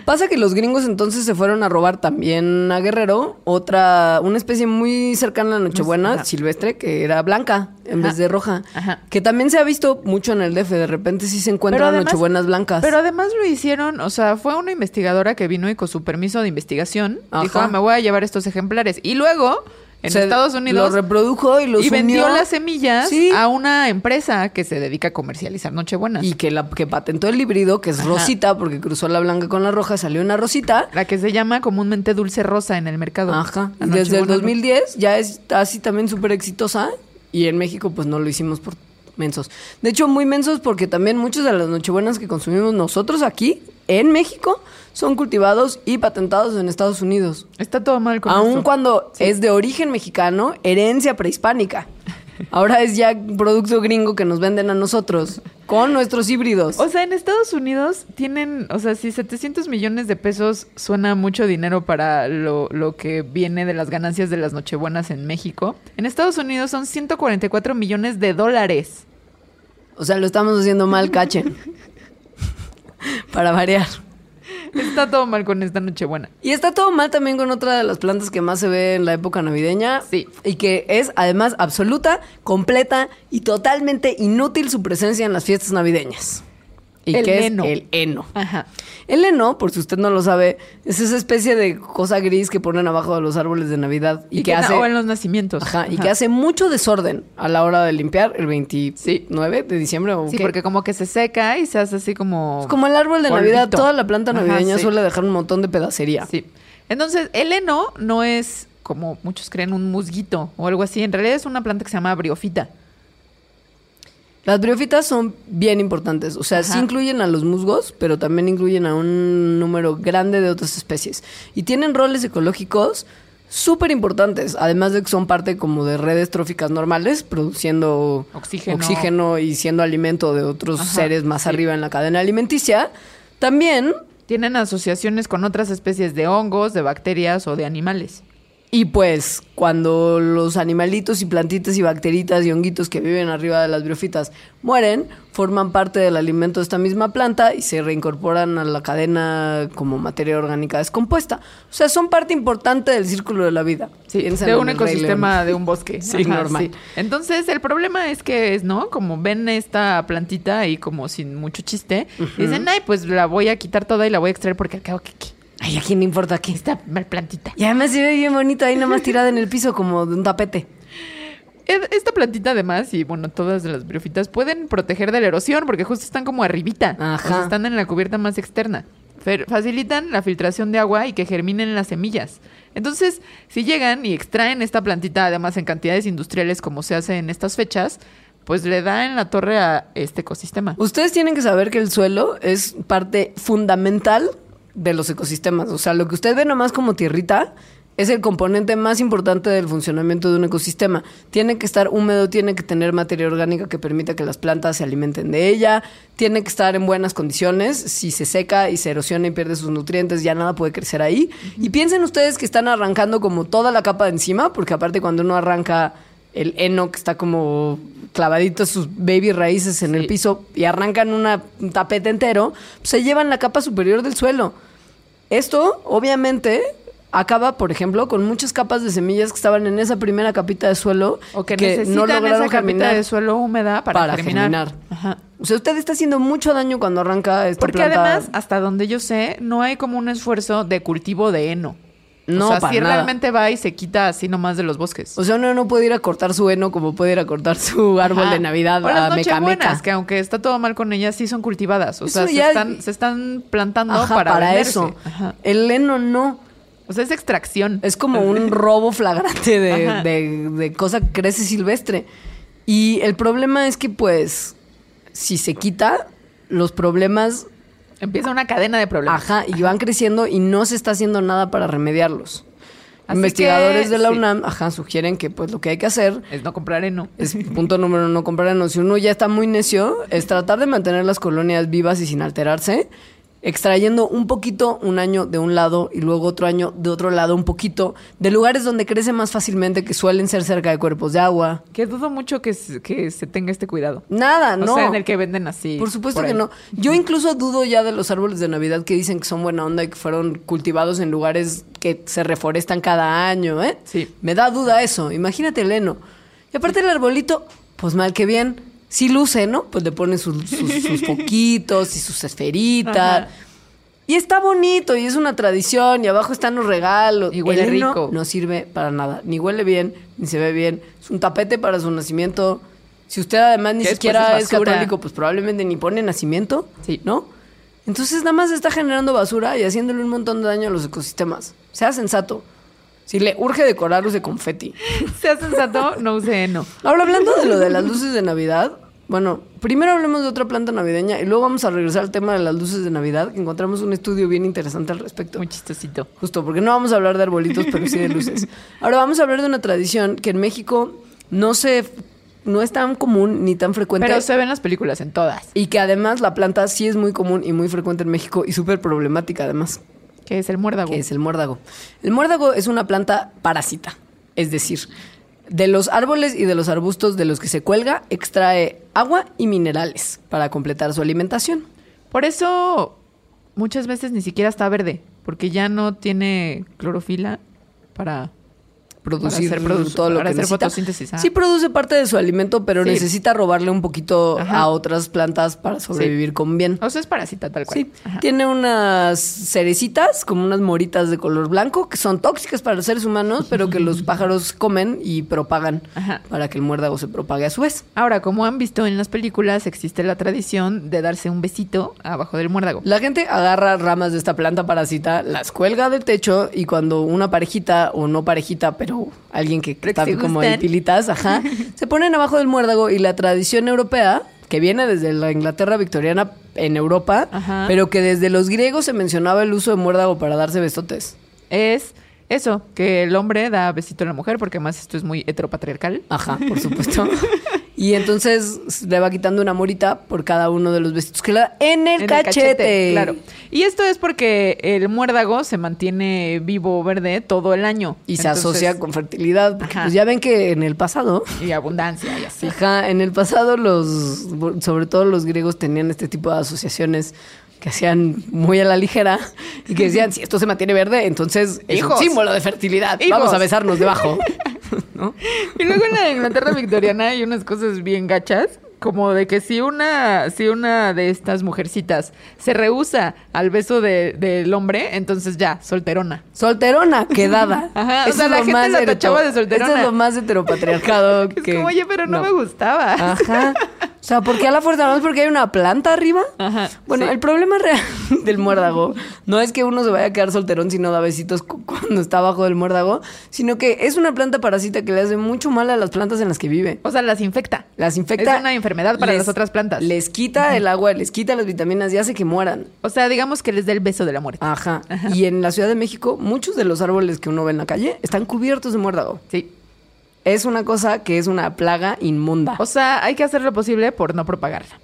Pasa que los gringos entonces se fueron a robar también a Guerrero otra, una especie muy cercana a la Nochebuena, Ajá. silvestre, que era blanca en Ajá. vez de roja. Ajá. Que también se ha visto mucho en el DF, de repente sí se encuentran además- Nochebuenas blancas. Pero además lo hicieron, o sea, fue una investigadora que vino y con su permiso de investigación dijo, "Ah, me voy a llevar estos ejemplares. Y luego, en Se Estados Unidos, Lo reprodujo y los y vendió las semillas Sí. a una empresa que se dedica a comercializar Nochebuenas. Y que, la, que patentó el híbrido, que es Ajá. rosita, porque cruzó la blanca con la roja, salió una rosita. La que se llama comúnmente dulce rosa en el mercado. Ajá. Y desde el Nochebuena. 2010 ya es así también súper exitosa. Y en México, pues no lo hicimos por mensos. De hecho, muy mensos porque también muchas de las nochebuenas que consumimos nosotros aquí, en México, son cultivados y patentados en Estados Unidos. Está todo mal con Aun esto. cuando es de origen mexicano, herencia prehispánica. Ahora es ya producto gringo que nos venden a nosotros con nuestros híbridos. O sea, en Estados Unidos tienen, o sea, si 700 millones de pesos suena mucho dinero para lo, lo que viene de las ganancias de las Nochebuenas en México, en Estados Unidos son 144 millones de dólares. O sea, lo estamos haciendo mal, cachen. Para variar. Está todo mal con esta Nochebuena. Y está todo mal también con otra de las plantas que más se ve en la época navideña. Sí. Y que es además absoluta, completa y totalmente inútil su presencia en las fiestas navideñas. Y El heno. es el heno. Ajá. El heno, por si usted no lo sabe, es esa especie de cosa gris que ponen abajo de los árboles de Navidad y, Y, que, que hace o en los nacimientos. Ajá, y Ajá. que hace mucho desorden a la hora de limpiar el 29 de diciembre o Sí, qué? porque como que se seca y se hace así como... Es como el árbol de polvito. Navidad, toda la planta Ajá, navideña sí. suele dejar un montón de pedacería. Sí. Entonces, el heno no es, como muchos creen, un musguito o algo así. En realidad es una planta que se llama briofita. Las briofitas son bien importantes, o sea, Ajá. sí incluyen a los musgos, pero también incluyen a un número grande de otras especies. Y tienen roles ecológicos súper importantes, además de que son parte como de redes tróficas normales, produciendo Oxígeno. oxígeno y siendo alimento de otros Ajá, seres más sí. arriba en la cadena alimenticia. También Tienen asociaciones con otras especies de hongos, de bacterias o de animales. Y pues cuando los animalitos y plantitas y bacteritas y honguitos que viven arriba de las briofitas mueren, forman parte del alimento de esta misma planta y se reincorporan a la cadena como materia orgánica descompuesta. O sea, son parte importante del círculo de la vida. Sí, Piensen de un ecosistema de un bosque. Sí, normal. Entonces, el problema es que es, ¿no? Como ven esta plantita ahí como sin mucho chiste, dicen, ay, pues la voy a quitar toda y la voy a extraer porque al cabo que que Ay, ¿a quién le importa aquí? esta mal plantita. Y además se ve bien bonito ahí nada más tirada en el piso como de un tapete. Esta plantita además, y bueno, todas las briofitas pueden proteger de la erosión porque justo están como arribita. Ajá. O sea, están en la cubierta más externa. Fer- facilitan la filtración de agua y que germinen las semillas. Entonces, si llegan y extraen esta plantita, además en cantidades industriales como se hace en estas fechas, pues le da en la torre a este ecosistema. Ustedes tienen que saber que el suelo es parte fundamental de los ecosistemas. O sea, lo que usted ve nomás como tierrita es el componente más importante del funcionamiento de un ecosistema. Tiene que estar húmedo, tiene que tener materia orgánica que permita que las plantas se alimenten de ella, tiene que estar en buenas condiciones. Si se seca y se erosiona y pierde sus nutrientes, ya nada puede crecer ahí. Y piensen ustedes que están arrancando como toda la capa de encima, porque aparte cuando uno arranca el heno que está como clavadito sus baby raíces en el piso y arrancan una, un tapete entero, pues se llevan la capa superior del suelo. Esto, obviamente, acaba, por ejemplo, con muchas capas de semillas que estaban en esa primera capita de suelo O que, necesitan esa capita de suelo húmeda para, para germinar. germinar. Ajá. O sea, usted está haciendo mucho daño cuando arranca esta Porque planta. además, hasta donde yo sé, no hay como un esfuerzo de cultivo de heno. No, o sea, para si nada. realmente va y se quita así nomás de los bosques. O sea, uno no puede ir a cortar su heno como puede ir a cortar su árbol Ajá. de Navidad o a meca nochebuenas, meca. que aunque está todo mal con ellas, sí son cultivadas. O Eso sea, se están, se están plantando Ajá, para, para, venderse. eso. Ajá. El heno no. O sea, es extracción. Es como un robo flagrante de, de- de cosa que crece silvestre. Y el problema es que, pues, si se quita, los problemas, Empieza una cadena de problemas. ajá, y van creciendo y no se está haciendo nada para remediarlos. Así Investigadores que, de la sí. UNAM, ajá, sugieren que, pues, lo que hay que hacer Es no comprar heno. es punto número uno, comprar heno. Si uno ya está muy necio, es tratar de mantener las colonias vivas y sin alterarse, extrayendo un poquito un año de un lado y luego otro año de otro lado un poquito, de lugares donde crece más fácilmente, que suelen ser cerca de cuerpos de agua. Que dudo mucho que, se- que se tenga este cuidado. Nada, O no. sea, en el que venden así. Por supuesto por que no. Yo incluso dudo ya de los árboles de Navidad que dicen que son buena onda y que fueron cultivados en lugares que se reforestan cada año, ¿eh? Sí. Me da duda eso. Imagínate el heno. Y aparte el arbolito, pues mal que bien, sí luce, ¿no? Pues le ponen sus, sus, sus foquitos y sus esferitas. Ajá. Y está bonito y es una tradición y abajo están los regalos. Y huele El rico. No sirve para nada. Ni huele bien, ni se ve bien. Es un tapete para su nacimiento. Si usted además ni siquiera es católico, pues probablemente ni pone nacimiento. Sí. ¿No? Entonces nada más está generando basura y haciéndole un montón de daño a los ecosistemas. Sea sensato. Si le urge decorar, use confeti. Sea sensato, no use heno. Ahora, hablando de lo de las luces de Navidad, bueno, primero hablemos de otra planta navideña y luego vamos a regresar al tema de las luces de Navidad, que encontramos un estudio bien interesante al respecto. Muy chistosito. Justo, porque no vamos a hablar de arbolitos, pero sí de luces. Ahora vamos a hablar de una tradición que en México no se no es tan común ni tan frecuente. Pero se ven las películas en todas. Y que además la planta sí es muy común y muy frecuente en México y súper problemática además, Que es el muérdago. que es el muérdago. El muérdago es una planta parásita, es decir, de los árboles y de los arbustos de los que se cuelga, extrae agua y minerales para completar su alimentación. Por eso muchas veces ni siquiera está verde, porque ya no tiene clorofila para producir Para hacer produ- todo lo para que hacer necesita. fotosíntesis. Sí produce parte de su alimento, pero Sí. necesita robarle un poquito Ajá. a otras plantas para sobrevivir con bien. O sea, es parásita tal cual. Sí, Ajá. tiene unas cerecitas, como unas moritas de color blanco, que son tóxicas para los seres humanos, pero que los pájaros comen y propagan Ajá. para que el muérdago se propague a su vez. Ahora, como han visto en las películas, existe la tradición de darse un besito abajo del muérdago. La gente agarra ramas de esta planta parásita, las cuelga del techo y cuando una parejita o no parejita, pero alguien que está como en tilitas, ajá, se ponen abajo del muérdago y la tradición europea que viene desde la Inglaterra victoriana en Europa, Ajá. pero que desde los griegos se mencionaba el uso de muérdago para darse besotes. Es eso, que el hombre da besito a la mujer, porque además esto es muy heteropatriarcal. Ajá, por supuesto. Y entonces le va quitando una morita por cada uno de los besitos que le da en el, En cachete. Claro. Y esto es porque el muérdago se mantiene vivo verde todo el año. Y se asocia con fertilidad. Porque pues ya ven que en el pasado Y abundancia y así. Ajá, en el pasado los, sobre todo los griegos tenían este tipo de asociaciones que hacían muy a la ligera y que decían, si esto se mantiene verde, entonces es un símbolo de fertilidad. Hijos. Vamos a besarnos debajo. ¿No? Y luego en la Inglaterra victoriana hay unas cosas bien gachas, como de que si una, si una de estas mujercitas se rehúsa al beso de- del hombre, entonces ya, solterona. Solterona, quedada. Ajá, o Eso sea, es la lo gente la tachaba de solterona. Eso es lo más heteropatriarcado Es que... como, oye, pero no, me gustaba. Ajá. O sea, ¿por qué a la fuerza? ¿No es porque hay una planta arriba? Ajá, Bueno, sí. el problema real del muérdago no es que uno se vaya a quedar solterón si no da besitos cu- cuando está abajo del muérdago, sino que es una planta parasita que le hace mucho mal a las plantas en las que vive. O sea, las infecta. Las infecta. Es una enfermedad para les- las otras plantas. Les quita el agua, les quita las vitaminas y hace que mueran. O sea, digamos que les da el beso de la muerte. Ajá. Y en la Ciudad de México, muchos de los árboles que uno ve en la calle están cubiertos de muérdago. Sí. Es una cosa que es una plaga inmunda. O sea, hay que hacer lo posible por no propagarla.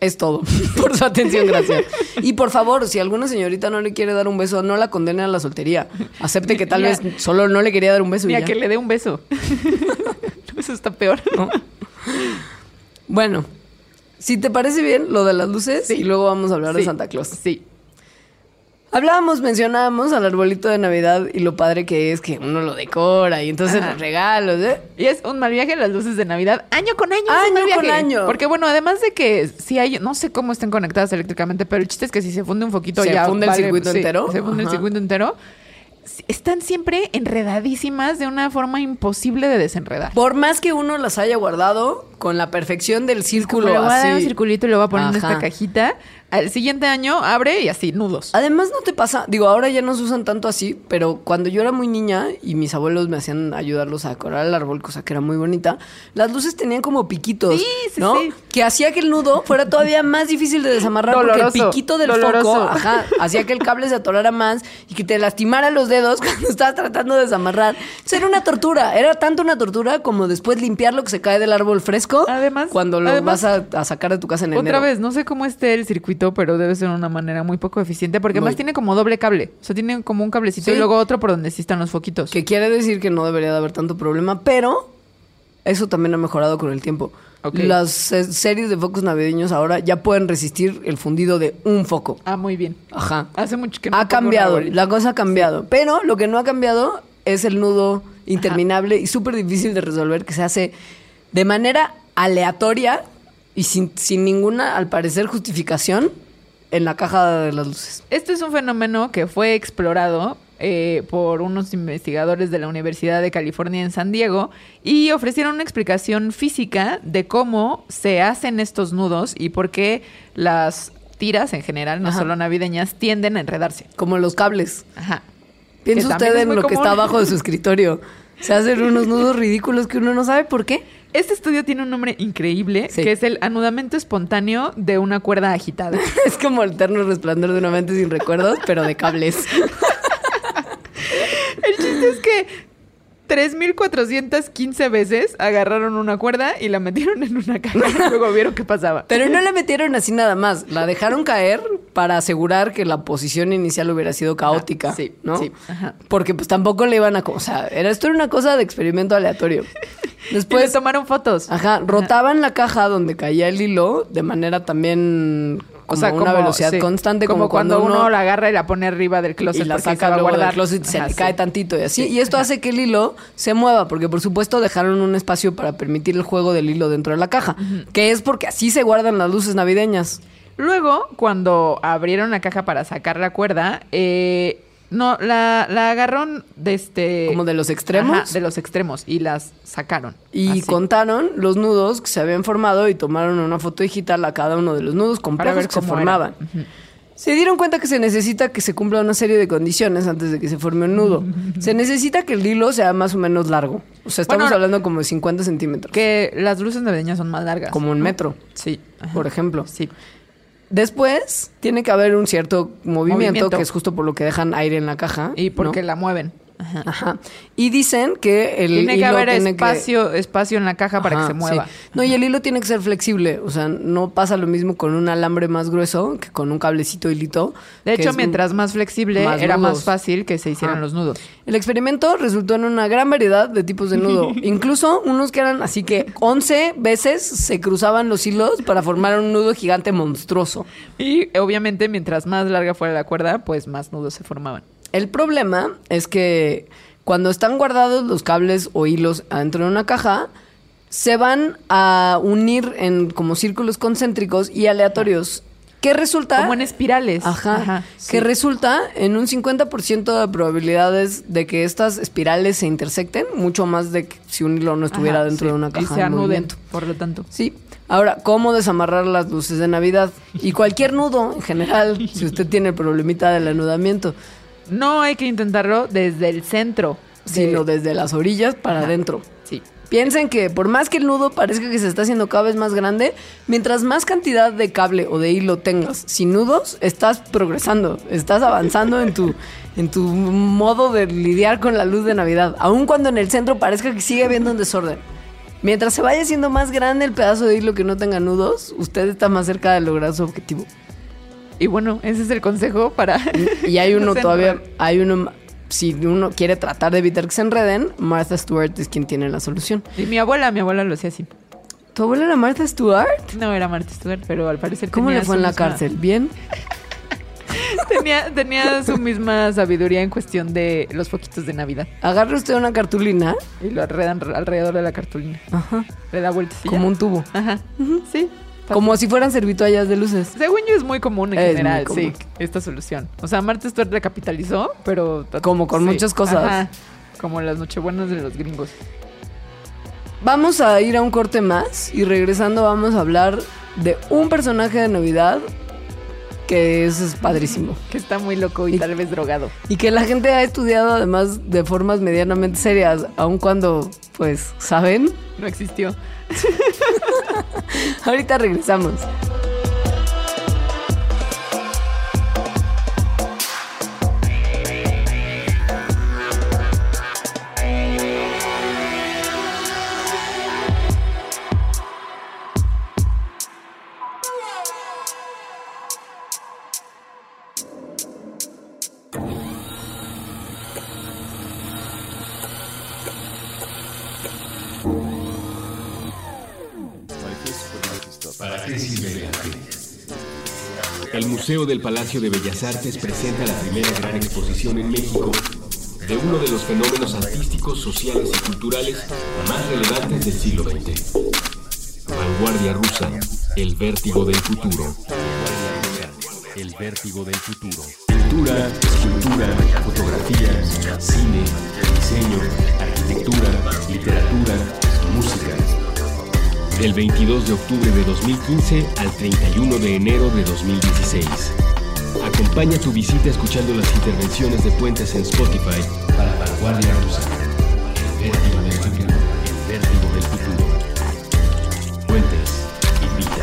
Es todo. Por su atención, gracias. Y por favor, si alguna señorita no le quiere dar un beso, no la condene a la soltería. Acepte que tal vez solo no le quería dar un beso y Mira, ya. que le dé un beso. Eso está peor. Bueno, si te parece bien lo de las luces, Sí. y luego vamos a hablar de. Santa Claus. Sí. Hablábamos, mencionábamos al arbolito de Navidad y lo padre que es que uno lo decora y entonces Ajá. los regalos, ¿eh? Y es un mal viaje las luces de Navidad, año con año. es un Año con año. Porque bueno, además de que si hay, no sé cómo estén conectadas eléctricamente, pero el chiste es que si se funde un foquito ¿Se ya funde el vale- circuito sí, entero? Se funde el circuito entero. Están siempre enredadísimas de una forma imposible de desenredar. Por más que uno las haya guardado con la perfección del círculo le voy a dar un así. circulito y le voy a poner en esta cajita. Al siguiente año abre y así, nudos. Además, no te pasa, digo, ahora ya no se usan tanto así, pero cuando yo era muy niña y mis abuelos me hacían ayudarlos a decorar el árbol, cosa que era muy bonita, las luces tenían como piquitos, Sí, sí, ¿no? sí. Que hacía que el nudo fuera todavía más difícil de desamarrar porque el piquito del foco, ajá, hacía que el cable se atorara más y que te lastimara los dedos cuando estabas tratando de desamarrar. Eso era una tortura, era tanto una tortura como después limpiar lo que se cae del árbol fresco Además- cuando lo además- vas a, a sacar de tu casa en enero. Otra vez, no sé cómo esté el circuito, pero debe ser una manera muy poco eficiente porque Muy. además tiene como doble cable. O sea, tiene como un cablecito Sí. y luego otro por donde sí están los foquitos. Que quiere decir que no debería de haber tanto problema, pero eso también ha mejorado con el tiempo. Las eh, series de focos navideños ahora ya pueden resistir el fundido de un foco. Ah, muy bien. Ajá. Hace mucho que no ha cambiado, la cosa ha cambiado. Pero lo que no ha cambiado es el nudo interminable y súper difícil de resolver que se hace de manera aleatoria y sin, sin ninguna, al parecer, justificación en la caja de las luces. Este es un fenómeno que fue explorado eh, por unos investigadores de la Universidad de California en San Diego y ofrecieron una explicación física de cómo se hacen estos nudos y por qué las tiras en general, no Ajá. solo navideñas, tienden a enredarse. Como los cables. Ajá. Piensa usted en lo que está abajo de su escritorio. Se hacen unos nudos ridículos que uno no sabe por qué. Este estudio tiene un nombre increíble, Sí. que es el anudamiento espontáneo de una cuerda agitada. Es como el eterno resplandor de una mente sin recuerdos, pero de cables. El chiste es que 3.415 veces agarraron una cuerda y la metieron en una caja y luego vieron qué pasaba. Pero no la metieron así nada más. La dejaron caer para asegurar que la posición inicial hubiera sido caótica. Ah, sí, ¿no? sí, ajá. Porque pues tampoco le iban a... O sea, era, esto era una cosa de experimento aleatorio. Y le Después... tomaron fotos. Ajá, rotaban la caja donde caía el hilo de manera también como a una velocidad sí, constante, como, cuando, uno, la agarra y la pone arriba del closet y la se saca luego del guardar. closet, se Ajá, le sí. cae tantito y así. y esto hace que el hilo se mueva, porque por supuesto dejaron un espacio para permitir el juego del hilo dentro de la caja, que es porque así se guardan las luces navideñas. Luego, cuando abrieron la caja para sacar la cuerda, eh, no, la, la agarraron de este... Como de los extremos. Ajá, de los extremos y las sacaron. Y así, contaron los nudos que se habían formado y tomaron una foto digital a cada uno de los nudos complejos ver que se formaban. Se dieron cuenta que se necesita que se cumpla una serie de condiciones antes de que se forme un nudo. Se necesita que el hilo sea más o menos largo. O sea, estamos Bueno, hablando como de 50 centímetros. Que las luces navideñas son más largas. Como un metro, Sí. ajá. por ejemplo. Sí. Después, tiene que haber un cierto movimiento, Movimiento. que es justo por lo que dejan aire en la caja. Y porque ¿no? la mueven. Ajá. Ajá. Y dicen que el Tiene que hilo haber tiene que- espacio, espacio en la caja para que se mueva. sí. No, y el hilo tiene que ser flexible. O sea, no pasa lo mismo con un alambre más grueso que con un cablecito hilito. De hecho, mientras más flexible, más era nudos. más fácil que se hicieran los nudos. El experimento resultó en una gran variedad de tipos de nudo. Incluso unos que eran así que 11 veces se cruzaban los hilos para formar un nudo gigante monstruoso. Y obviamente, mientras más larga fuera la cuerda, pues más nudos se formaban. El problema es que cuando están guardados los cables o hilos adentro de una caja, se van a unir en como círculos concéntricos y aleatorios. ¿Qué resulta? Como en espirales. Ajá. sí. Que resulta en un 50% de probabilidades de que estas espirales se intersecten, mucho más de que si un hilo no estuviera Ajá, dentro sí. de una Y caja se en anuden, movimiento. por lo tanto. Sí. Ahora, ¿cómo desamarrar las luces de Navidad? Y cualquier nudo en general, si usted tiene el problemita del anudamiento, No hay que intentarlo desde el centro. de- sino desde las orillas para adentro. Sí. Piensen que por más que el nudo parezca que se está haciendo cada vez más grande, mientras más cantidad de cable o de hilo tengas sin nudos, estás progresando, estás avanzando en tu, en tu modo de lidiar con la luz de Navidad, aun cuando en el centro parezca que sigue habiendo un desorden. Mientras se vaya haciendo más grande el pedazo de hilo que no tenga nudos, usted está más cerca de lograr su objetivo. Y bueno, ese es el consejo para... Y hay uno no todavía, hay uno, si uno quiere tratar de evitar que se enreden, Martha Stewart es quien tiene la solución. Y mi abuela, mi abuela lo hacía así. ¿Tu abuela era Martha Stewart? No era Marta Stewart, pero al parecer ¿Cómo tenía le fue en la misma- cárcel? ¿Bien? Tenía, tenía su misma sabiduría en cuestión de los foquitos de Navidad. Agarre usted una cartulina, Y lo arredan alrededor de la cartulina. ajá, Le da vueltas como un tubo. Ajá. Sí. Como si fueran servitoallas de luces. Según yo es muy común en Es general, común. sí, esta solución. O sea, Marta Stewart la capitalizó, pero... Como con muchas cosas. Ajá. Como las nochebuenas de los gringos. Vamos a ir a un corte más y regresando vamos a hablar de un personaje de Navidad que es, es padrísimo. Que está muy loco y tal vez drogado. Y que la gente ha estudiado además de formas medianamente serias, aun cuando, pues, ¿saben? No existió. Ahorita regresamos. Museo del Palacio de Bellas Artes presenta la primera gran exposición en México de uno de los fenómenos artísticos, sociales y culturales más relevantes del siglo XX. Vanguardia rusa, el vértigo del futuro. El vértigo del futuro. Pintura, escultura, fotografía, cine, diseño, arquitectura, literatura, música. Del 22 de octubre de 2015 al 31 de enero de 2016. Acompaña tu visita escuchando las intervenciones de Puentes en Spotify para Vanguardia Rusa. El vértigo del futuro. El vértigo del futuro. Puentes, invita.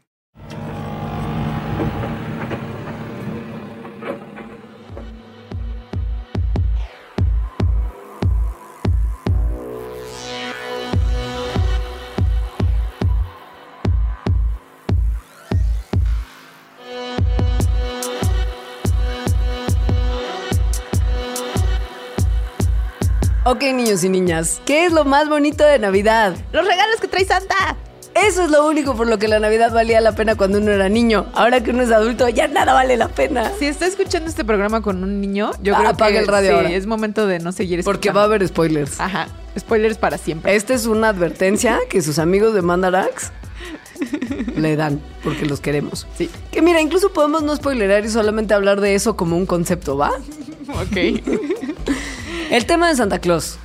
Ok, niños y niñas, ¿qué es lo más bonito de Navidad? ¡Los regalos que trae Santa! Eso es lo único por lo que la Navidad valía la pena cuando uno era niño. Ahora que uno es adulto, ya nada vale la pena. Si está escuchando este programa con un niño, yo Ah, creo apaga que el radio sí, ahora. es momento de no seguir Porque escuchando. va a haber spoilers. Ajá, spoilers para siempre. Esta es una advertencia que sus amigos de Mandarax le dan, porque los queremos. Sí. Que mira, incluso podemos no spoilerar y solamente hablar de eso como un concepto, ¿va? Ok. El tema de Santa Claus.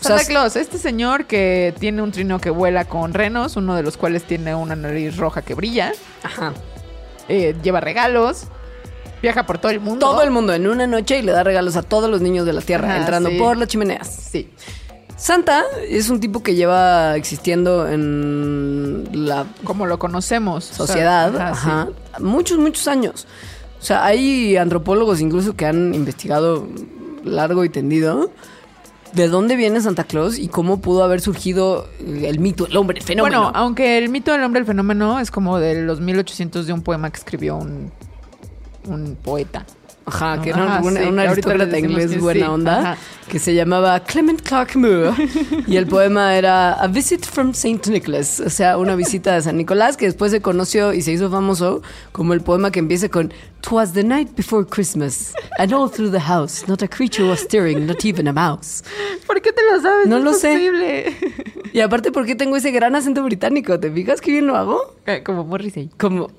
O sea, Santa Claus, este señor que tiene un trino que vuela con renos, uno de los cuales tiene una nariz roja que brilla, Ajá. eh, lleva regalos, viaja por todo el mundo. Todo el mundo en una noche y le da regalos a todos los niños de la Tierra, Ajá, entrando sí. por las chimeneas. Sí. Santa es un tipo que lleva existiendo en la Como lo conocemos. o sea, sociedad ajá, ajá, sí. muchos, muchos años. O sea, hay antropólogos incluso que han investigado largo y tendido de dónde viene Santa Claus y cómo pudo haber surgido el mito, el hombre, el fenómeno. Bueno, aunque el mito del hombre del fenómeno es como de los 1800 de un poema que escribió un poeta. Ajá, que era un, sí, un que aristócrata inglés que buena sí, onda ajá. que se llamaba Clement Clark Moore y el poema era A Visit from Saint Nicholas, o sea, una visita de San Nicolás que después se conoció y se hizo famoso como el poema que empieza con Twas the night before Christmas and all through the house not a creature was stirring, not even a mouse. ¿Por qué te lo sabes? No es lo sé. posible. Y aparte, ¿por qué tengo ese gran acento británico? ¿Te fijas qué bien lo hago? Eh, como Morrissey. Como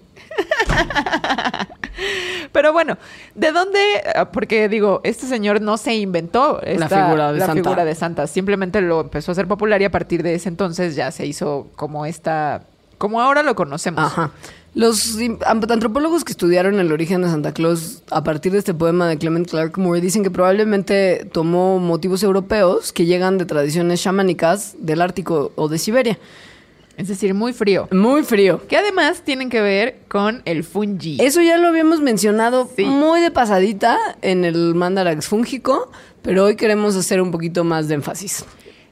Pero bueno, ¿de dónde? Ah, Porque digo, este señor no se inventó esta- figura de la Santa. figura de Santa. Simplemente lo empezó a hacer popular y a partir de ese entonces ya se hizo como esta, como ahora lo conocemos. Ajá. Los antropólogos que estudiaron el origen de Santa Claus a partir de este poema de Clement Clark Moore dicen que probablemente tomó motivos europeos que llegan de tradiciones chamánicas del Ártico o de Siberia. Es decir, muy frío. Muy frío. Que además tienen que ver con el fungi. Eso ya lo habíamos mencionado Sí. muy de pasadita en el Mandarax fúngico, pero hoy queremos hacer un poquito más de énfasis.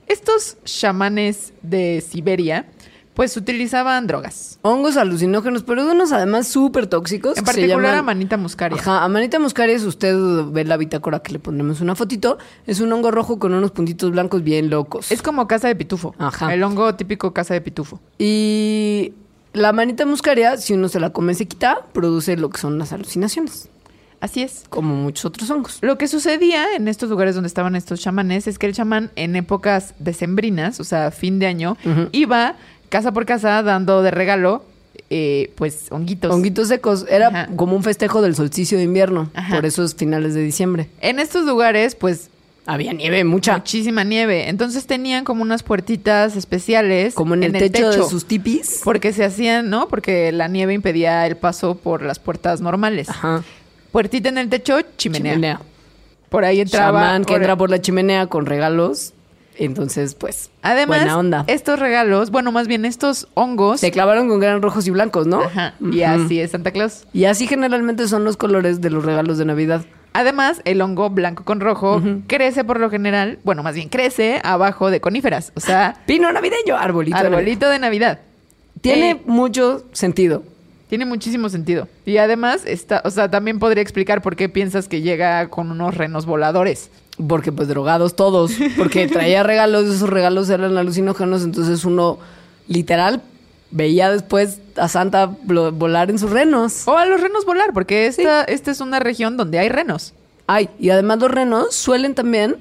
Estos chamanes de Siberia, pues utilizaban drogas. Hongos alucinógenos, pero de unos además súper tóxicos. En particular llaman- Amanita muscaria. Ajá, Amanita muscaria, si usted ve la bitácora que le pondremos una fotito, es un hongo rojo con unos puntitos blancos bien locos. Es como casa de pitufo. Ajá. El hongo típico casa de pitufo. Y la Amanita muscaria, si uno se la come se quita, produce lo que son las alucinaciones, Así es. como muchos otros hongos. Lo que sucedía en estos lugares donde estaban estos chamanes es que el chamán en épocas decembrinas, o sea, fin de año, iba casa por casa dando de regalo, eh, pues, honguitos. Honguitos secos, era Ajá. como un festejo del solsticio de invierno, Ajá. por esos finales de diciembre. En estos lugares, pues, Había nieve, mucha. muchísima nieve. Entonces tenían como unas puertitas especiales. Como en el, techo, de sus tipis. Porque se hacían, ¿no? Porque la nieve impedía el paso por las puertas normales. Ajá. Puertita en el techo, chimenea. Chimenea. Por ahí entraba. Chamán que entra por la chimenea con regalos. Entonces, pues, Además, buena onda. estos regalos, bueno, más bien estos hongos. Se clavaron con gran rojos y blancos, ¿no? Ajá. Y así es Santa Claus. Y así generalmente son los colores de los regalos de Navidad. Además, el hongo blanco con rojo crece por lo general, bueno, más bien crece abajo de coníferas, o sea, Pino navideño, arbolito. arbolito de Navidad. Tiene Eh, mucho sentido. tiene muchísimo sentido. Y además, está, o sea, también podría explicar por qué piensas que llega con unos renos voladores. Porque pues drogados todos. Porque traía regalos, esos regalos eran alucinógenos. Entonces uno literal veía después a Santa volar en sus renos. O a los renos volar, porque esta, esta es una región donde hay renos. Ay, y además los renos suelen también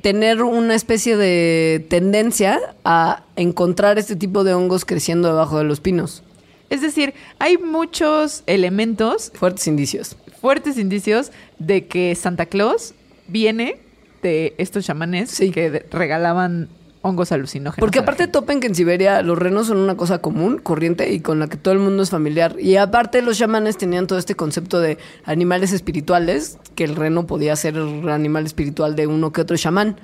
tener una especie de tendencia a encontrar este tipo de hongos creciendo debajo de los pinos. Es decir, hay muchos elementos, Fuertes indicios. fuertes indicios de que Santa Claus viene de estos chamanes Sí. que regalaban hongos alucinógenos. Porque aparte topen que en Siberia los renos son una cosa común, corriente y con la que todo el mundo es familiar. Y aparte los chamanes tenían todo este concepto de animales espirituales, que el reno podía ser el animal espiritual de uno que otro chamán.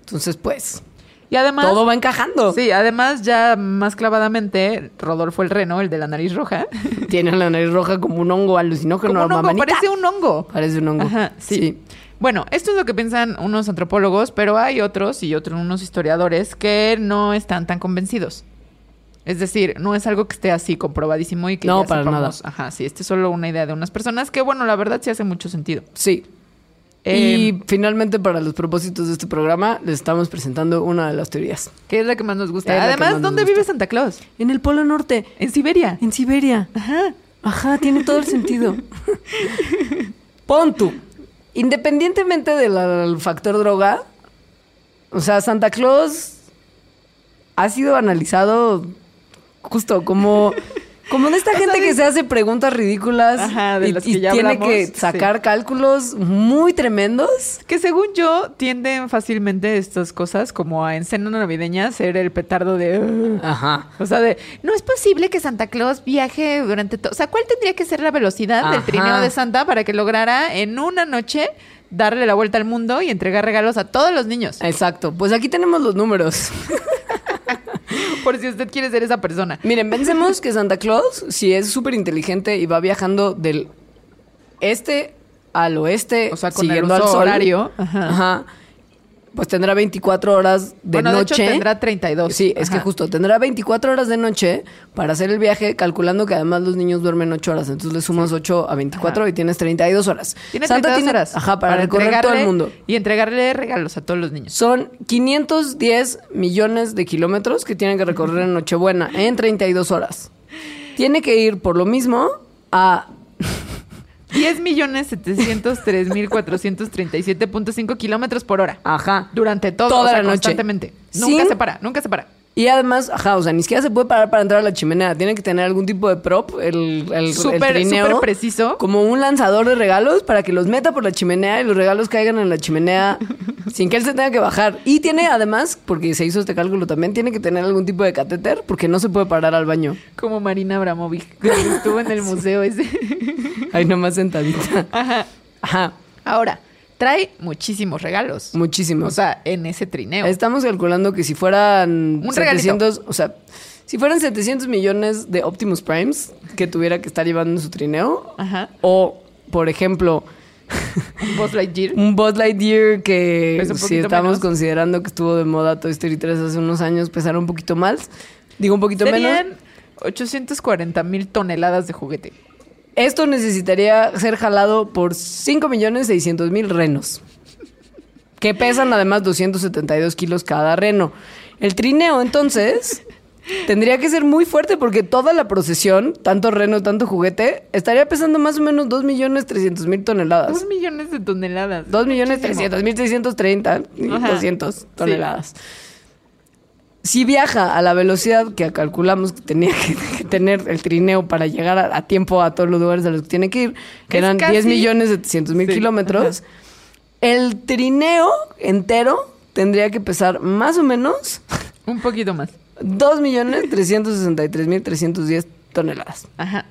Entonces, pues, Y además... Todo va encajando. Sí, además ya más clavadamente, Rodolfo el Reno, el de la nariz roja, Tiene la nariz roja como un hongo alucinógeno. como un hongo, parece un hongo. Parece un hongo. Ajá, sí. Bueno, esto es lo que piensan unos antropólogos, pero hay otros y otros unos historiadores que no están tan convencidos. Es decir, no es algo que esté así comprobadísimo y que No, ya para sepamos- Ajá, sí, este es solo una idea de unas personas que, bueno, la verdad sí hace mucho sentido. Sí. Eh, y finalmente, para los propósitos de este programa, les estamos presentando una de las teorías. que es la que más nos gusta. Es Además, ¿dónde gusta. vive Santa Claus? En el Polo Norte, En Siberia. en Siberia. Ajá. Ajá, tiene todo el sentido. Pon tú. Independientemente del factor droga, o sea, Santa Claus ha sido analizado justo como, como de esta gente que se hace preguntas ridículas Ajá, de y, las que y ya tiene hablamos, que sí. sacar cálculos muy tremendos. Que según yo, tienden fácilmente estas cosas como a en cena navideña ser el petardo de... Ajá. O sea, de, no es posible que Santa Claus viaje durante todo. O sea, ¿cuál tendría que ser la velocidad del trineo de Santa para que lograra en una noche darle la vuelta al mundo y entregar regalos a todos los niños? Exacto. Pues aquí tenemos los números. Por si usted quiere ser esa persona. Miren, pensemos que Santa Claus, si es súper inteligente y va viajando del este al oeste, O sea, con el siguiendo uso al sol, horario. Ajá. Ajá. Pues tendrá 24 horas de bueno, noche. de hecho tendrá 32. Sí, es que justo tendrá 24 horas de noche para hacer el viaje, calculando que además los niños duermen 8 horas. Entonces le sumas 8 a 24 Ajá. y tienes 32 horas. Tiene Santa 32 tiene- horas. Ajá, para, recorrer todo el mundo. Y entregarle regalos a todos los niños. Son 510 millones de kilómetros que tienen que recorrer en Nochebuena en 32 horas. Tiene que ir por lo mismo a 10 millones 703 mil 437.5 kilómetros por hora. Ajá. Durante todo, Toda o sea, la noche. constantemente. Nunca se para, nunca se para. Y además, ajá, o sea, ni siquiera se puede parar para entrar a la chimenea. Tiene que tener algún tipo de prop, el, el, trineo. preciso. Como un lanzador de regalos para que los meta por la chimenea y los regalos caigan en la chimenea sin que él se tenga que bajar. Y tiene además, porque se hizo este cálculo también, tiene que tener algún tipo de catéter porque no se puede parar al baño. Como Marina Abramovic, que estuvo en el museo ese. Ahí nomás sentadita. Ajá. Ajá, Ahora, trae muchísimos regalos. muchísimo. O sea, en ese trineo. Estamos calculando que si fueran Un 700, o sea, si fueran 700 millones de Optimus Primes que tuviera que estar llevando en su trineo, Ajá. o por ejemplo, Buzz Lightyear. un Buzz Lightyear que Pesa un si estamos menos. considerando que estuvo de moda Toy Story 3 hace unos años, pesara un poquito más, digo un poquito Serían menos. 840 mil toneladas de juguete. Esto necesitaría ser jalado por 5 millones 600 mil renos. Que pesan además 272 kilos cada reno. El trineo, entonces, tendría que ser muy fuerte porque toda la procesión, tanto reno, tanto juguete, estaría pesando más o menos 2 millones 300 mil toneladas. 2 millones de toneladas. 2 millones Muchísimo. 300 mil 630 y Ajá. 200 toneladas. Si viaja a la velocidad que calculamos que tenía que, que tener el trineo para llegar a, a tiempo a todos los lugares a los que tiene que ir, que Es eran casi- 10 millones 700 mil Sí, kilómetros, el trineo entero tendría que pesar más o menos Un poquito más. 2 millones 363 mil 310 toneladas. Ajá.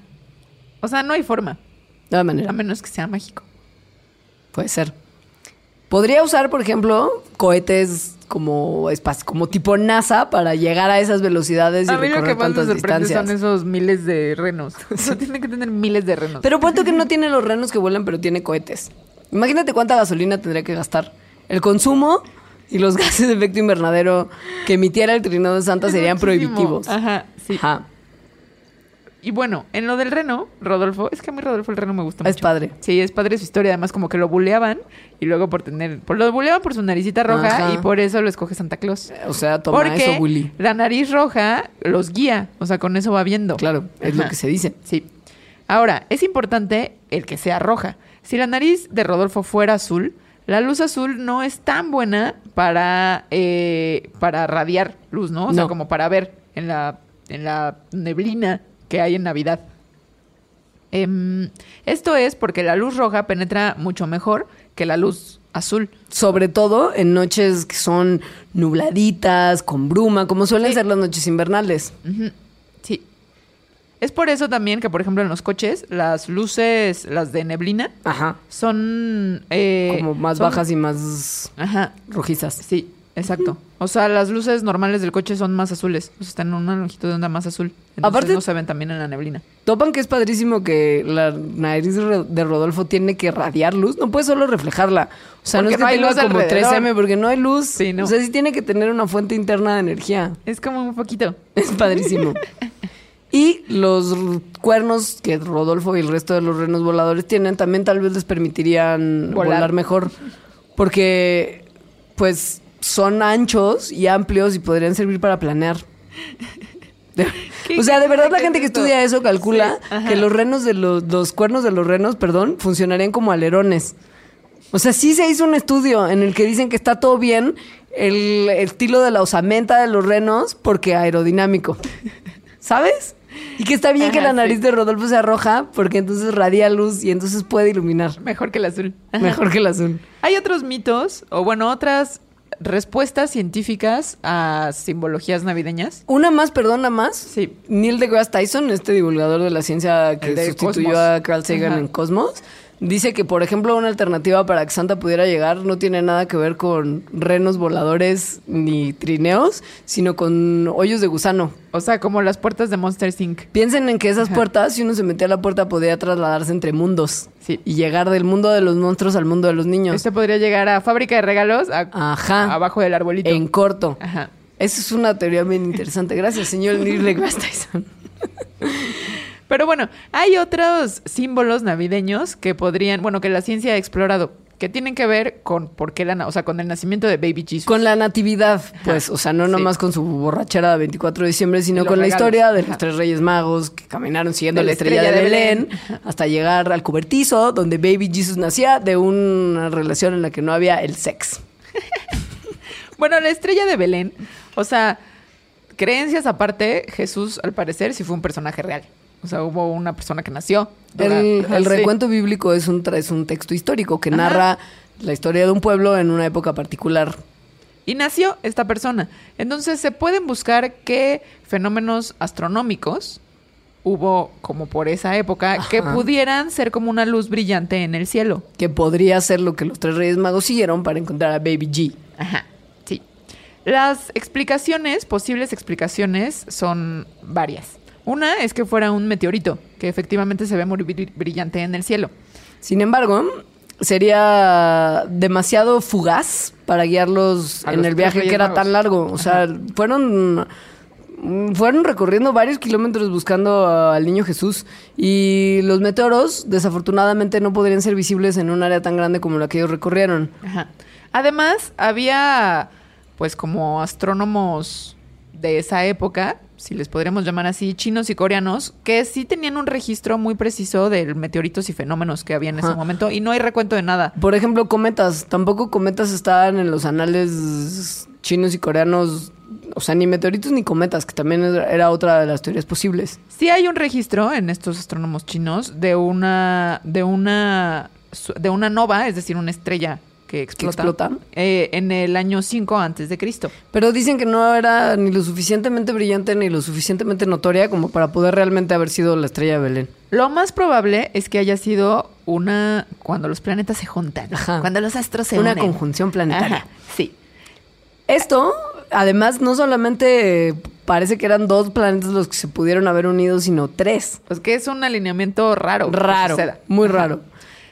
O sea, no hay forma. De todas maneras. A menos que sea mágico. Puede ser. Podría usar, por ejemplo, cohetes como como tipo NASA para llegar a esas velocidades y A mí lo que recorrer más me tantas sorprende distancias. son esos miles de renos. O sea, tiene que tener miles de renos. Pero punto que no tiene los renos que vuelan, pero tiene cohetes. Imagínate cuánta gasolina tendría que gastar. El consumo y los gases de efecto invernadero que emitiera el trineo de Santa Es serían muchísimo. prohibitivos. Ajá, sí. Ajá. Y bueno, en lo del reno, Rodolfo, es que a mí Rodolfo el reno me gusta mucho. Es padre. Sí, es padre su historia. Además, como que lo buleaban y luego por tener. Por, lo buleaban por su naricita roja Ajá. y por eso lo escoge Santa Claus. O sea, toma Porque eso, Willy. la nariz roja los guía. O sea, con eso va viendo. Claro, es lo que se dice. Sí. Ahora, es importante el que sea roja. Si la nariz de Rodolfo fuera azul, la luz azul no es tan buena para, eh, para radiar luz, ¿no? O sea, No. como para ver en la, en la neblina que hay en Navidad. Em, esto es porque la luz roja penetra mucho mejor que la luz azul. Sobre todo en noches que son nubladitas, con bruma, como suelen Sí. ser las noches invernales. Sí. Es por eso también que, por ejemplo, en los coches, las luces, las de neblina, Ajá. son... eh, Como más son- bajas y más Ajá, rojizas. sí. Exacto. O sea, las luces normales del coche son más azules. O sea, están en una longitud de onda más azul. Entonces Aparte- no se ven también en la neblina. Topan que es padrísimo que la nariz de Ro- de Rodolfo tiene que radiar luz. No puede solo reflejarla. O sea, no es que no hay tenga luz como alrededor. 3M porque no hay luz. Sí, no. O sea, sí tiene que tener una fuente interna de energía. Es como un poquito. Es padrísimo. Y los cuernos que Rodolfo y el resto de los renos voladores tienen también tal vez les permitirían Volar. volar, mejor. Porque, pues, son anchos y amplios y podrían servir para planear. De- ¿Qué- o sea, de verdad la gente que estudia eso calcula Sí, que los renos de los, los cuernos de los renos, perdón, funcionarían como alerones. O sea, sí se hizo un estudio en el que dicen que está todo bien el estilo de la osamenta de los renos porque aerodinámico. ¿Sabes? Y que está bien que la nariz sí. de Rodolfo sea roja porque entonces radia luz y entonces puede iluminar. Mejor que el azul. Ajá. Mejor que el azul. Hay otros mitos, o bueno, otras respuestas científicas a simbologías navideñas. Una más, perdona más. Sí. Neil deGrasse Tyson, este divulgador de la ciencia que de sustituyó Cosmos. a Carl Sagan Ajá. en Cosmos, dice que, por ejemplo, una alternativa para que Santa pudiera llegar no tiene nada que ver con renos voladores ni trineos, sino con hoyos de gusano. O sea, como las puertas de Monster Inc. Piensen en que esas Ajá. puertas, si uno se metía a la puerta, podía trasladarse entre mundos. Sí. Y llegar del mundo de los monstruos al mundo de los niños. Este podría llegar a fábrica de regalos, a- Ajá. abajo del arbolito. En corto. Ajá. Esa es una teoría bien interesante. Gracias, señor Neil Tyson. Pero bueno, hay otros símbolos navideños que podrían, bueno, que la ciencia ha explorado, que tienen que ver con por qué la, o sea, con el nacimiento de Baby Jesus. Con la natividad, pues, o sea, no Sí. nomás con su borrachera de 24 de diciembre, sino con la historia de Ajá. los tres reyes magos que caminaron siguiendo la la estrella, estrella de, de Belén, Belén. hasta llegar al cobertizo, donde Baby Jesus nacía de una relación en la que no había el sex. Bueno, la estrella de Belén, o sea, creencias aparte, Jesús al parecer sí fue un personaje real. O sea, hubo una persona que nació. El, Ajá, el sí. recuento bíblico es un, es un texto histórico que Ajá. narra la historia de un pueblo en una época particular. Y nació esta persona. Entonces se pueden buscar qué fenómenos astronómicos hubo como por esa época que pudieran ser como una luz brillante en el cielo. Que podría ser lo que los tres reyes magos siguieron para encontrar a Baby G. Ajá, sí. Las explicaciones, posibles explicaciones, son varias. Una es que fuera un meteorito, que efectivamente se ve muy bri- brillante en el cielo. Sin embargo, sería demasiado fugaz para guiarlos A en el viaje que era Magos. tan largo. O sea, fueron fueron recorriendo varios kilómetros buscando al niño Jesús y los meteoros desafortunadamente no podrían ser visibles en un área tan grande como la que ellos recorrieron. Ajá. Además, había pues como astrónomos de esa época, si les podríamos llamar así, chinos y coreanos, que sí tenían un registro muy preciso de meteoritos y fenómenos que había en ese Ajá. momento y no hay recuento de nada. Por ejemplo, cometas. Tampoco cometas estaban en los anales chinos y coreanos. O sea, ni meteoritos ni cometas, que también era otra de las teorías posibles. Sí hay un registro en estos astrónomos chinos de una de una de una nova, es decir, una estrella que explota, explota? eh, en el año 5 antes de Cristo. Pero dicen que no era ni lo suficientemente brillante ni lo suficientemente notoria como para poder realmente haber sido la estrella de Belén. Lo más probable es que haya sido una cuando los planetas se juntan, Ajá. cuando los astros se Una unen. conjunción planetaria. Ajá, sí. Esto, además, no solamente parece que eran dos planetas los que se pudieron haber unido, sino tres. Pues que es un alineamiento raro. Raro, muy Ajá. raro.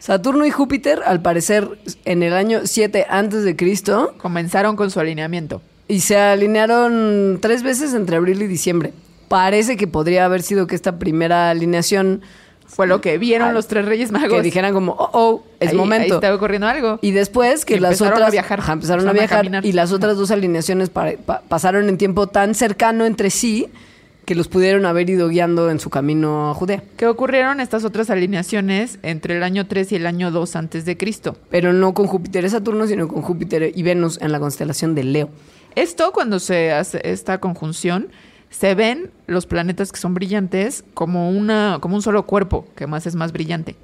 Saturno y Júpiter, al parecer, en el año 7 antes de Cristo, Comenzaron con su alineamiento. y se alinearon tres veces entre abril y diciembre. Parece que podría haber sido que esta primera alineación Fue lo que vieron los tres Reyes Magos. que dijeran como, oh, oh, es Ahí- Ahí momento. está ocurriendo algo. Y después que Y las empezaron otras a viajar. Ajá, empezaron a Empezaron a viajar y las otras dos alineaciones pa- pa- pasaron en tiempo tan cercano entre sí que los pudieron haber ido guiando en su camino a Judea. que ocurrieron estas otras alineaciones entre el año 3 y el año 2 antes de Cristo. Pero no con Júpiter y Saturno, sino con Júpiter y Venus en la constelación de Leo. Esto, cuando se hace esta conjunción, se ven los planetas que son brillantes como, una, como un solo cuerpo, que más es más brillante.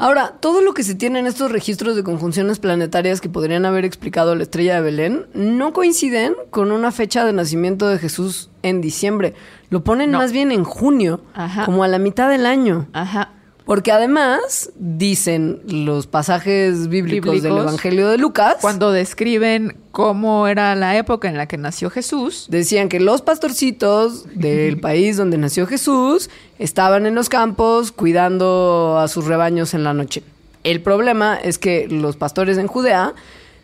Ahora, todo lo que se tiene en estos registros de conjunciones planetarias que podrían haber explicado la estrella de Belén no coinciden con una fecha de nacimiento de Jesús en diciembre. Lo ponen No. más bien en junio, Ajá. como a la mitad del año. Ajá. Porque además dicen los pasajes bíblicos, del. Evangelio de Lucas. Cuando describen cómo era la época en la que nació Jesús, Decían que los pastorcitos del país donde nació Jesús estaban en los campos cuidando a sus rebaños en la noche. El problema es que los pastores en Judea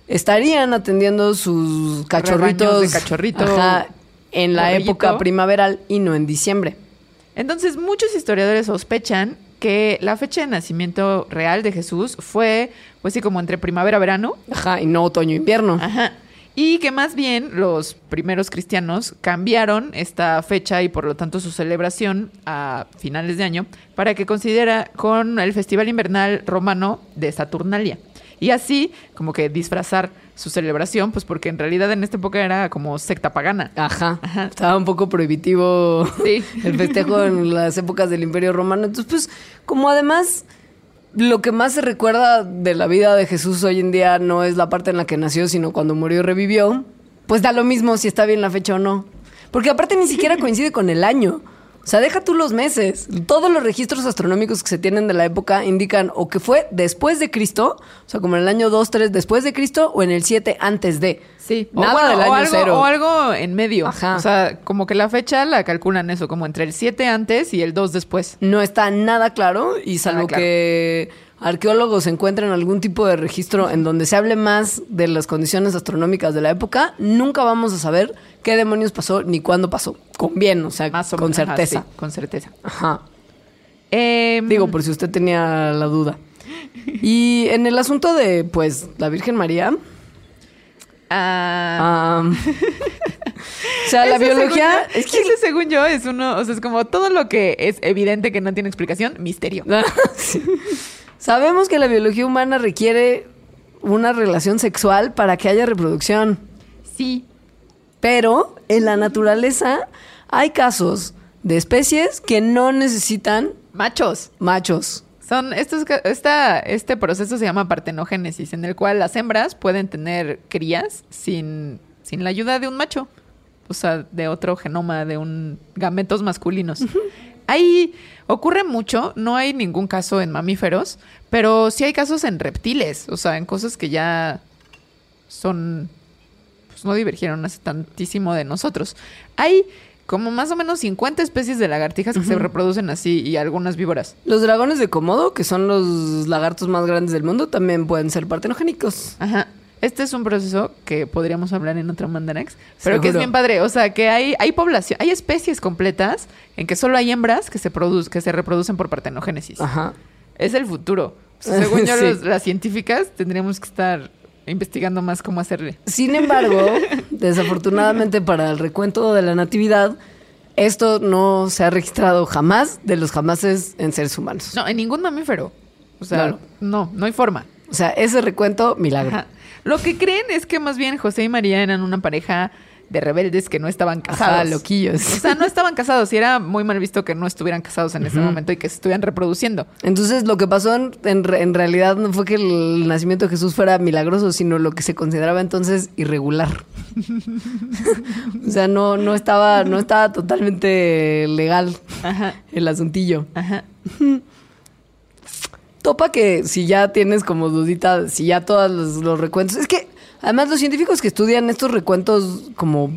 estarían atendiendo sus cachorritos Rebaños de cachorrito ajá, en la época primaveral y no en diciembre. Entonces, muchos historiadores sospechan que la fecha de nacimiento real de Jesús fue, pues sí, como entre primavera-verano. Ajá, y no otoño-invierno. Ajá. Y que más bien los primeros cristianos cambiaron esta fecha y por lo tanto su celebración a finales de año para que considera con el festival invernal romano de Saturnalia. Y así como que disfrazar su celebración, pues porque en realidad en esta época era como secta pagana. Ajá. Ajá. Estaba un poco prohibitivo Sí. el festejo en las épocas del Imperio Romano. Entonces, pues, como además lo que más se recuerda de la vida de Jesús hoy en día no es la parte en la que nació, sino cuando murió y revivió, pues da lo mismo si está bien la fecha o no. Porque aparte ni siquiera coincide con el año. O sea, deja tú los meses. Todos los registros astronómicos que se tienen de la época indican o que fue después de Cristo, o sea, como en el año 2, 3 después de Cristo, o en el 7 antes de. Sí, Nada o, bueno, del o año algo, cero. o algo en medio. Ajá. O sea, como que la fecha la calculan eso, como entre el 7 antes y el 2 después. No está nada claro y salvo claro. que arqueólogos encuentren algún tipo de registro en donde se hable más de las condiciones astronómicas de la época, nunca vamos a saber qué demonios pasó ni cuándo pasó. Con bien, o sea, Más o con menos. Ajá, certeza. sí, con certeza. Ajá. Em, Digo, por si usted tenía la duda. Y en el asunto de, pues, la Virgen María, ah, o sea, la biología... según yo- ese según yo es uno, o sea, es como todo lo que es evidente que no tiene explicación, misterio. Sí. Sabemos que la biología humana requiere una relación sexual para que haya reproducción. Sí. Pero en la naturaleza hay casos de especies que no necesitan Machos. machos. Son estos, esta, este proceso se llama partenogénesis, en el cual las hembras pueden tener crías sin, sin la ayuda de un macho. O sea, de otro genoma, de un gametos masculinos. Ahí ocurre mucho, no hay ningún caso en mamíferos, pero sí hay casos en reptiles, o sea, en cosas que ya son pues no divergieron hace tantísimo de nosotros. Hay como más o menos 50 especies de lagartijas que se reproducen así y algunas víboras. Los dragones de Komodo, que son los lagartos más grandes del mundo, también pueden ser partenogénicos. Ajá. Este es un proceso que podríamos hablar en otro Mandanax, pero que es bien padre. O sea, que hay, hay población, hay especies completas en que solo hay hembras que se, que se reproducen por partenogénesis. Ajá. Es el futuro. O sea, según yo, los- las científicas tendríamos que estar investigando más cómo hacerle. Sin embargo, desafortunadamente para el recuento de la natividad, esto no se ha registrado jamás de los jamases en seres humanos. No, en ningún mamífero. O sea, Claro. no, no hay forma. O sea, ese recuento, milagro. Ajá. Lo que creen es que más bien José y María eran una pareja de rebeldes que no estaban casados. Ajá, loquillos. O sea, no estaban casados y era muy mal visto que no estuvieran casados en ese momento y que se estuvieran reproduciendo. Entonces, lo que pasó en, en re- en realidad no fue que el nacimiento de Jesús fuera milagroso, sino lo que se consideraba entonces irregular. o sea, no, no, estaba, no estaba totalmente legal Ajá, el asuntillo. ajá. Topa que si ya tienes como dudita, si ya todos los, los recuentos. Es que además los científicos que estudian estos recuentos como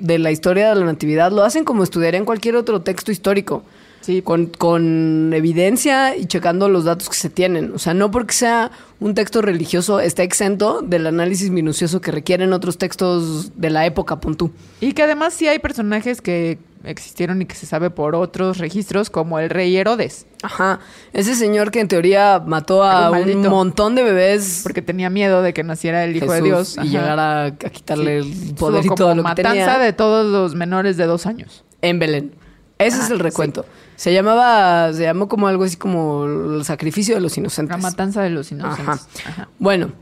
de la historia de la natividad lo hacen como estudiarían cualquier otro texto histórico. Sí. Con, con evidencia y checando los datos que se tienen. O sea, no porque sea un texto religioso está exento del análisis minucioso que requieren otros textos de la época, puntú. Y que además sí hay personajes que existieron y que se sabe por otros registros, como el rey Herodes, Ajá. Ese señor que en teoría mató a Un montón de bebés porque tenía miedo de que naciera el hijo de Dios. y llegara a quitarle Sí. el poder y como todo lo que matanza tenía de todos los menores de dos años. en Belén. Ese Ah, es el recuento. Se llamaba, se llamó como algo así como el sacrificio de los inocentes. La matanza de los inocentes. Ajá. Ajá. Bueno,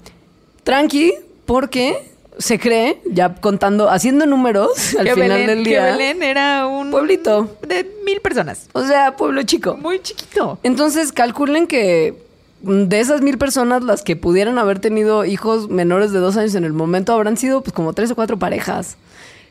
tranqui, porque se cree, ya contando, haciendo números al que final Belén, del que día. Belén era un Pueblito. de mil personas. O sea, pueblo chico. Muy chiquito. Entonces, calculen que de esas mil personas, las que pudieran haber tenido hijos menores de dos años en el momento habrán sido pues como tres o cuatro parejas.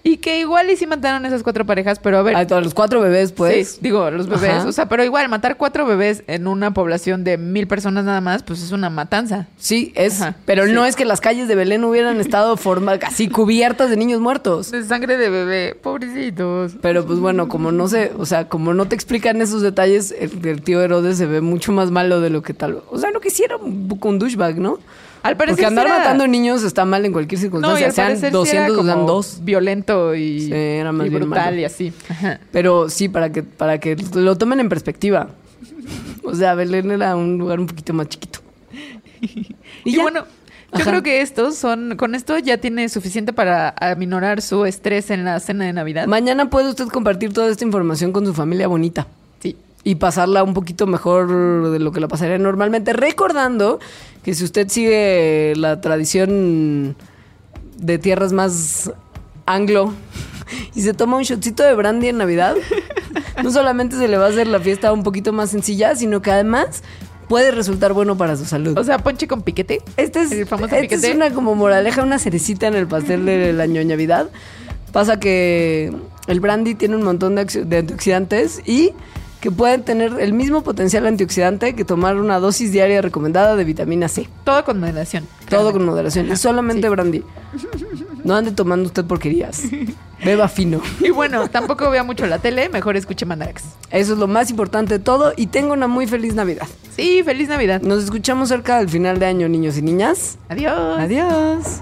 Y que igual y sí mataron esas cuatro parejas, pero a ver. A todos los cuatro bebés, pues. Sí, digo, los bebés. Ajá. O sea, pero igual, matar cuatro bebés en una población de mil personas nada más, pues es una matanza. Sí, es. Ajá, pero sí. no es que las calles de Belén hubieran estado forma, así cubiertas de niños muertos. De sangre de bebé, pobrecitos. Pero pues bueno, como no sé, o sea, como no te explican esos detalles, el, el tío Herodes se ve mucho más malo de lo que tal. O sea, lo que poco un douchebag, ¿no? Al parecer Porque andar era- matando niños está mal en cualquier No, circunstancia. al sean parecer sí 200 era o sean como dos. violento y, Sí, era más y brutal malo. y así. Ajá. Pero sí, para que, para que lo tomen en perspectiva. O sea, Belén era un lugar un poquito más chiquito. Y, bueno, yo Ajá. creo que estos son, con esto ya tiene suficiente para aminorar su estrés en la cena de Navidad. Mañana puede usted compartir toda esta información con su familia bonita. Y pasarla un poquito mejor de lo que la pasaría normalmente. Recordando que si usted sigue la tradición de tierras más anglo y se toma un shotcito de brandy en Navidad, no solamente se le va a hacer la fiesta un poquito más sencilla, sino que además puede resultar bueno para su salud. O sea, ponche con piquete. Este es, el famoso este piquete. es una como moraleja, una cerecita en el pastel del año Navidad. Pasa que el brandy tiene un montón de, de antioxidantes y que pueden tener el mismo potencial antioxidante que tomar una dosis diaria recomendada de vitamina C. Todo con moderación. Todo con moderación. Y solamente sí. brandy. No ande tomando usted porquerías. Beba fino. Y bueno, tampoco vea mucho la tele, mejor escuche Mandarax. Eso es lo más importante de todo y tengo una muy feliz Navidad. Sí, feliz Navidad. Nos escuchamos cerca del final de año, niños y niñas. Adiós. Adiós.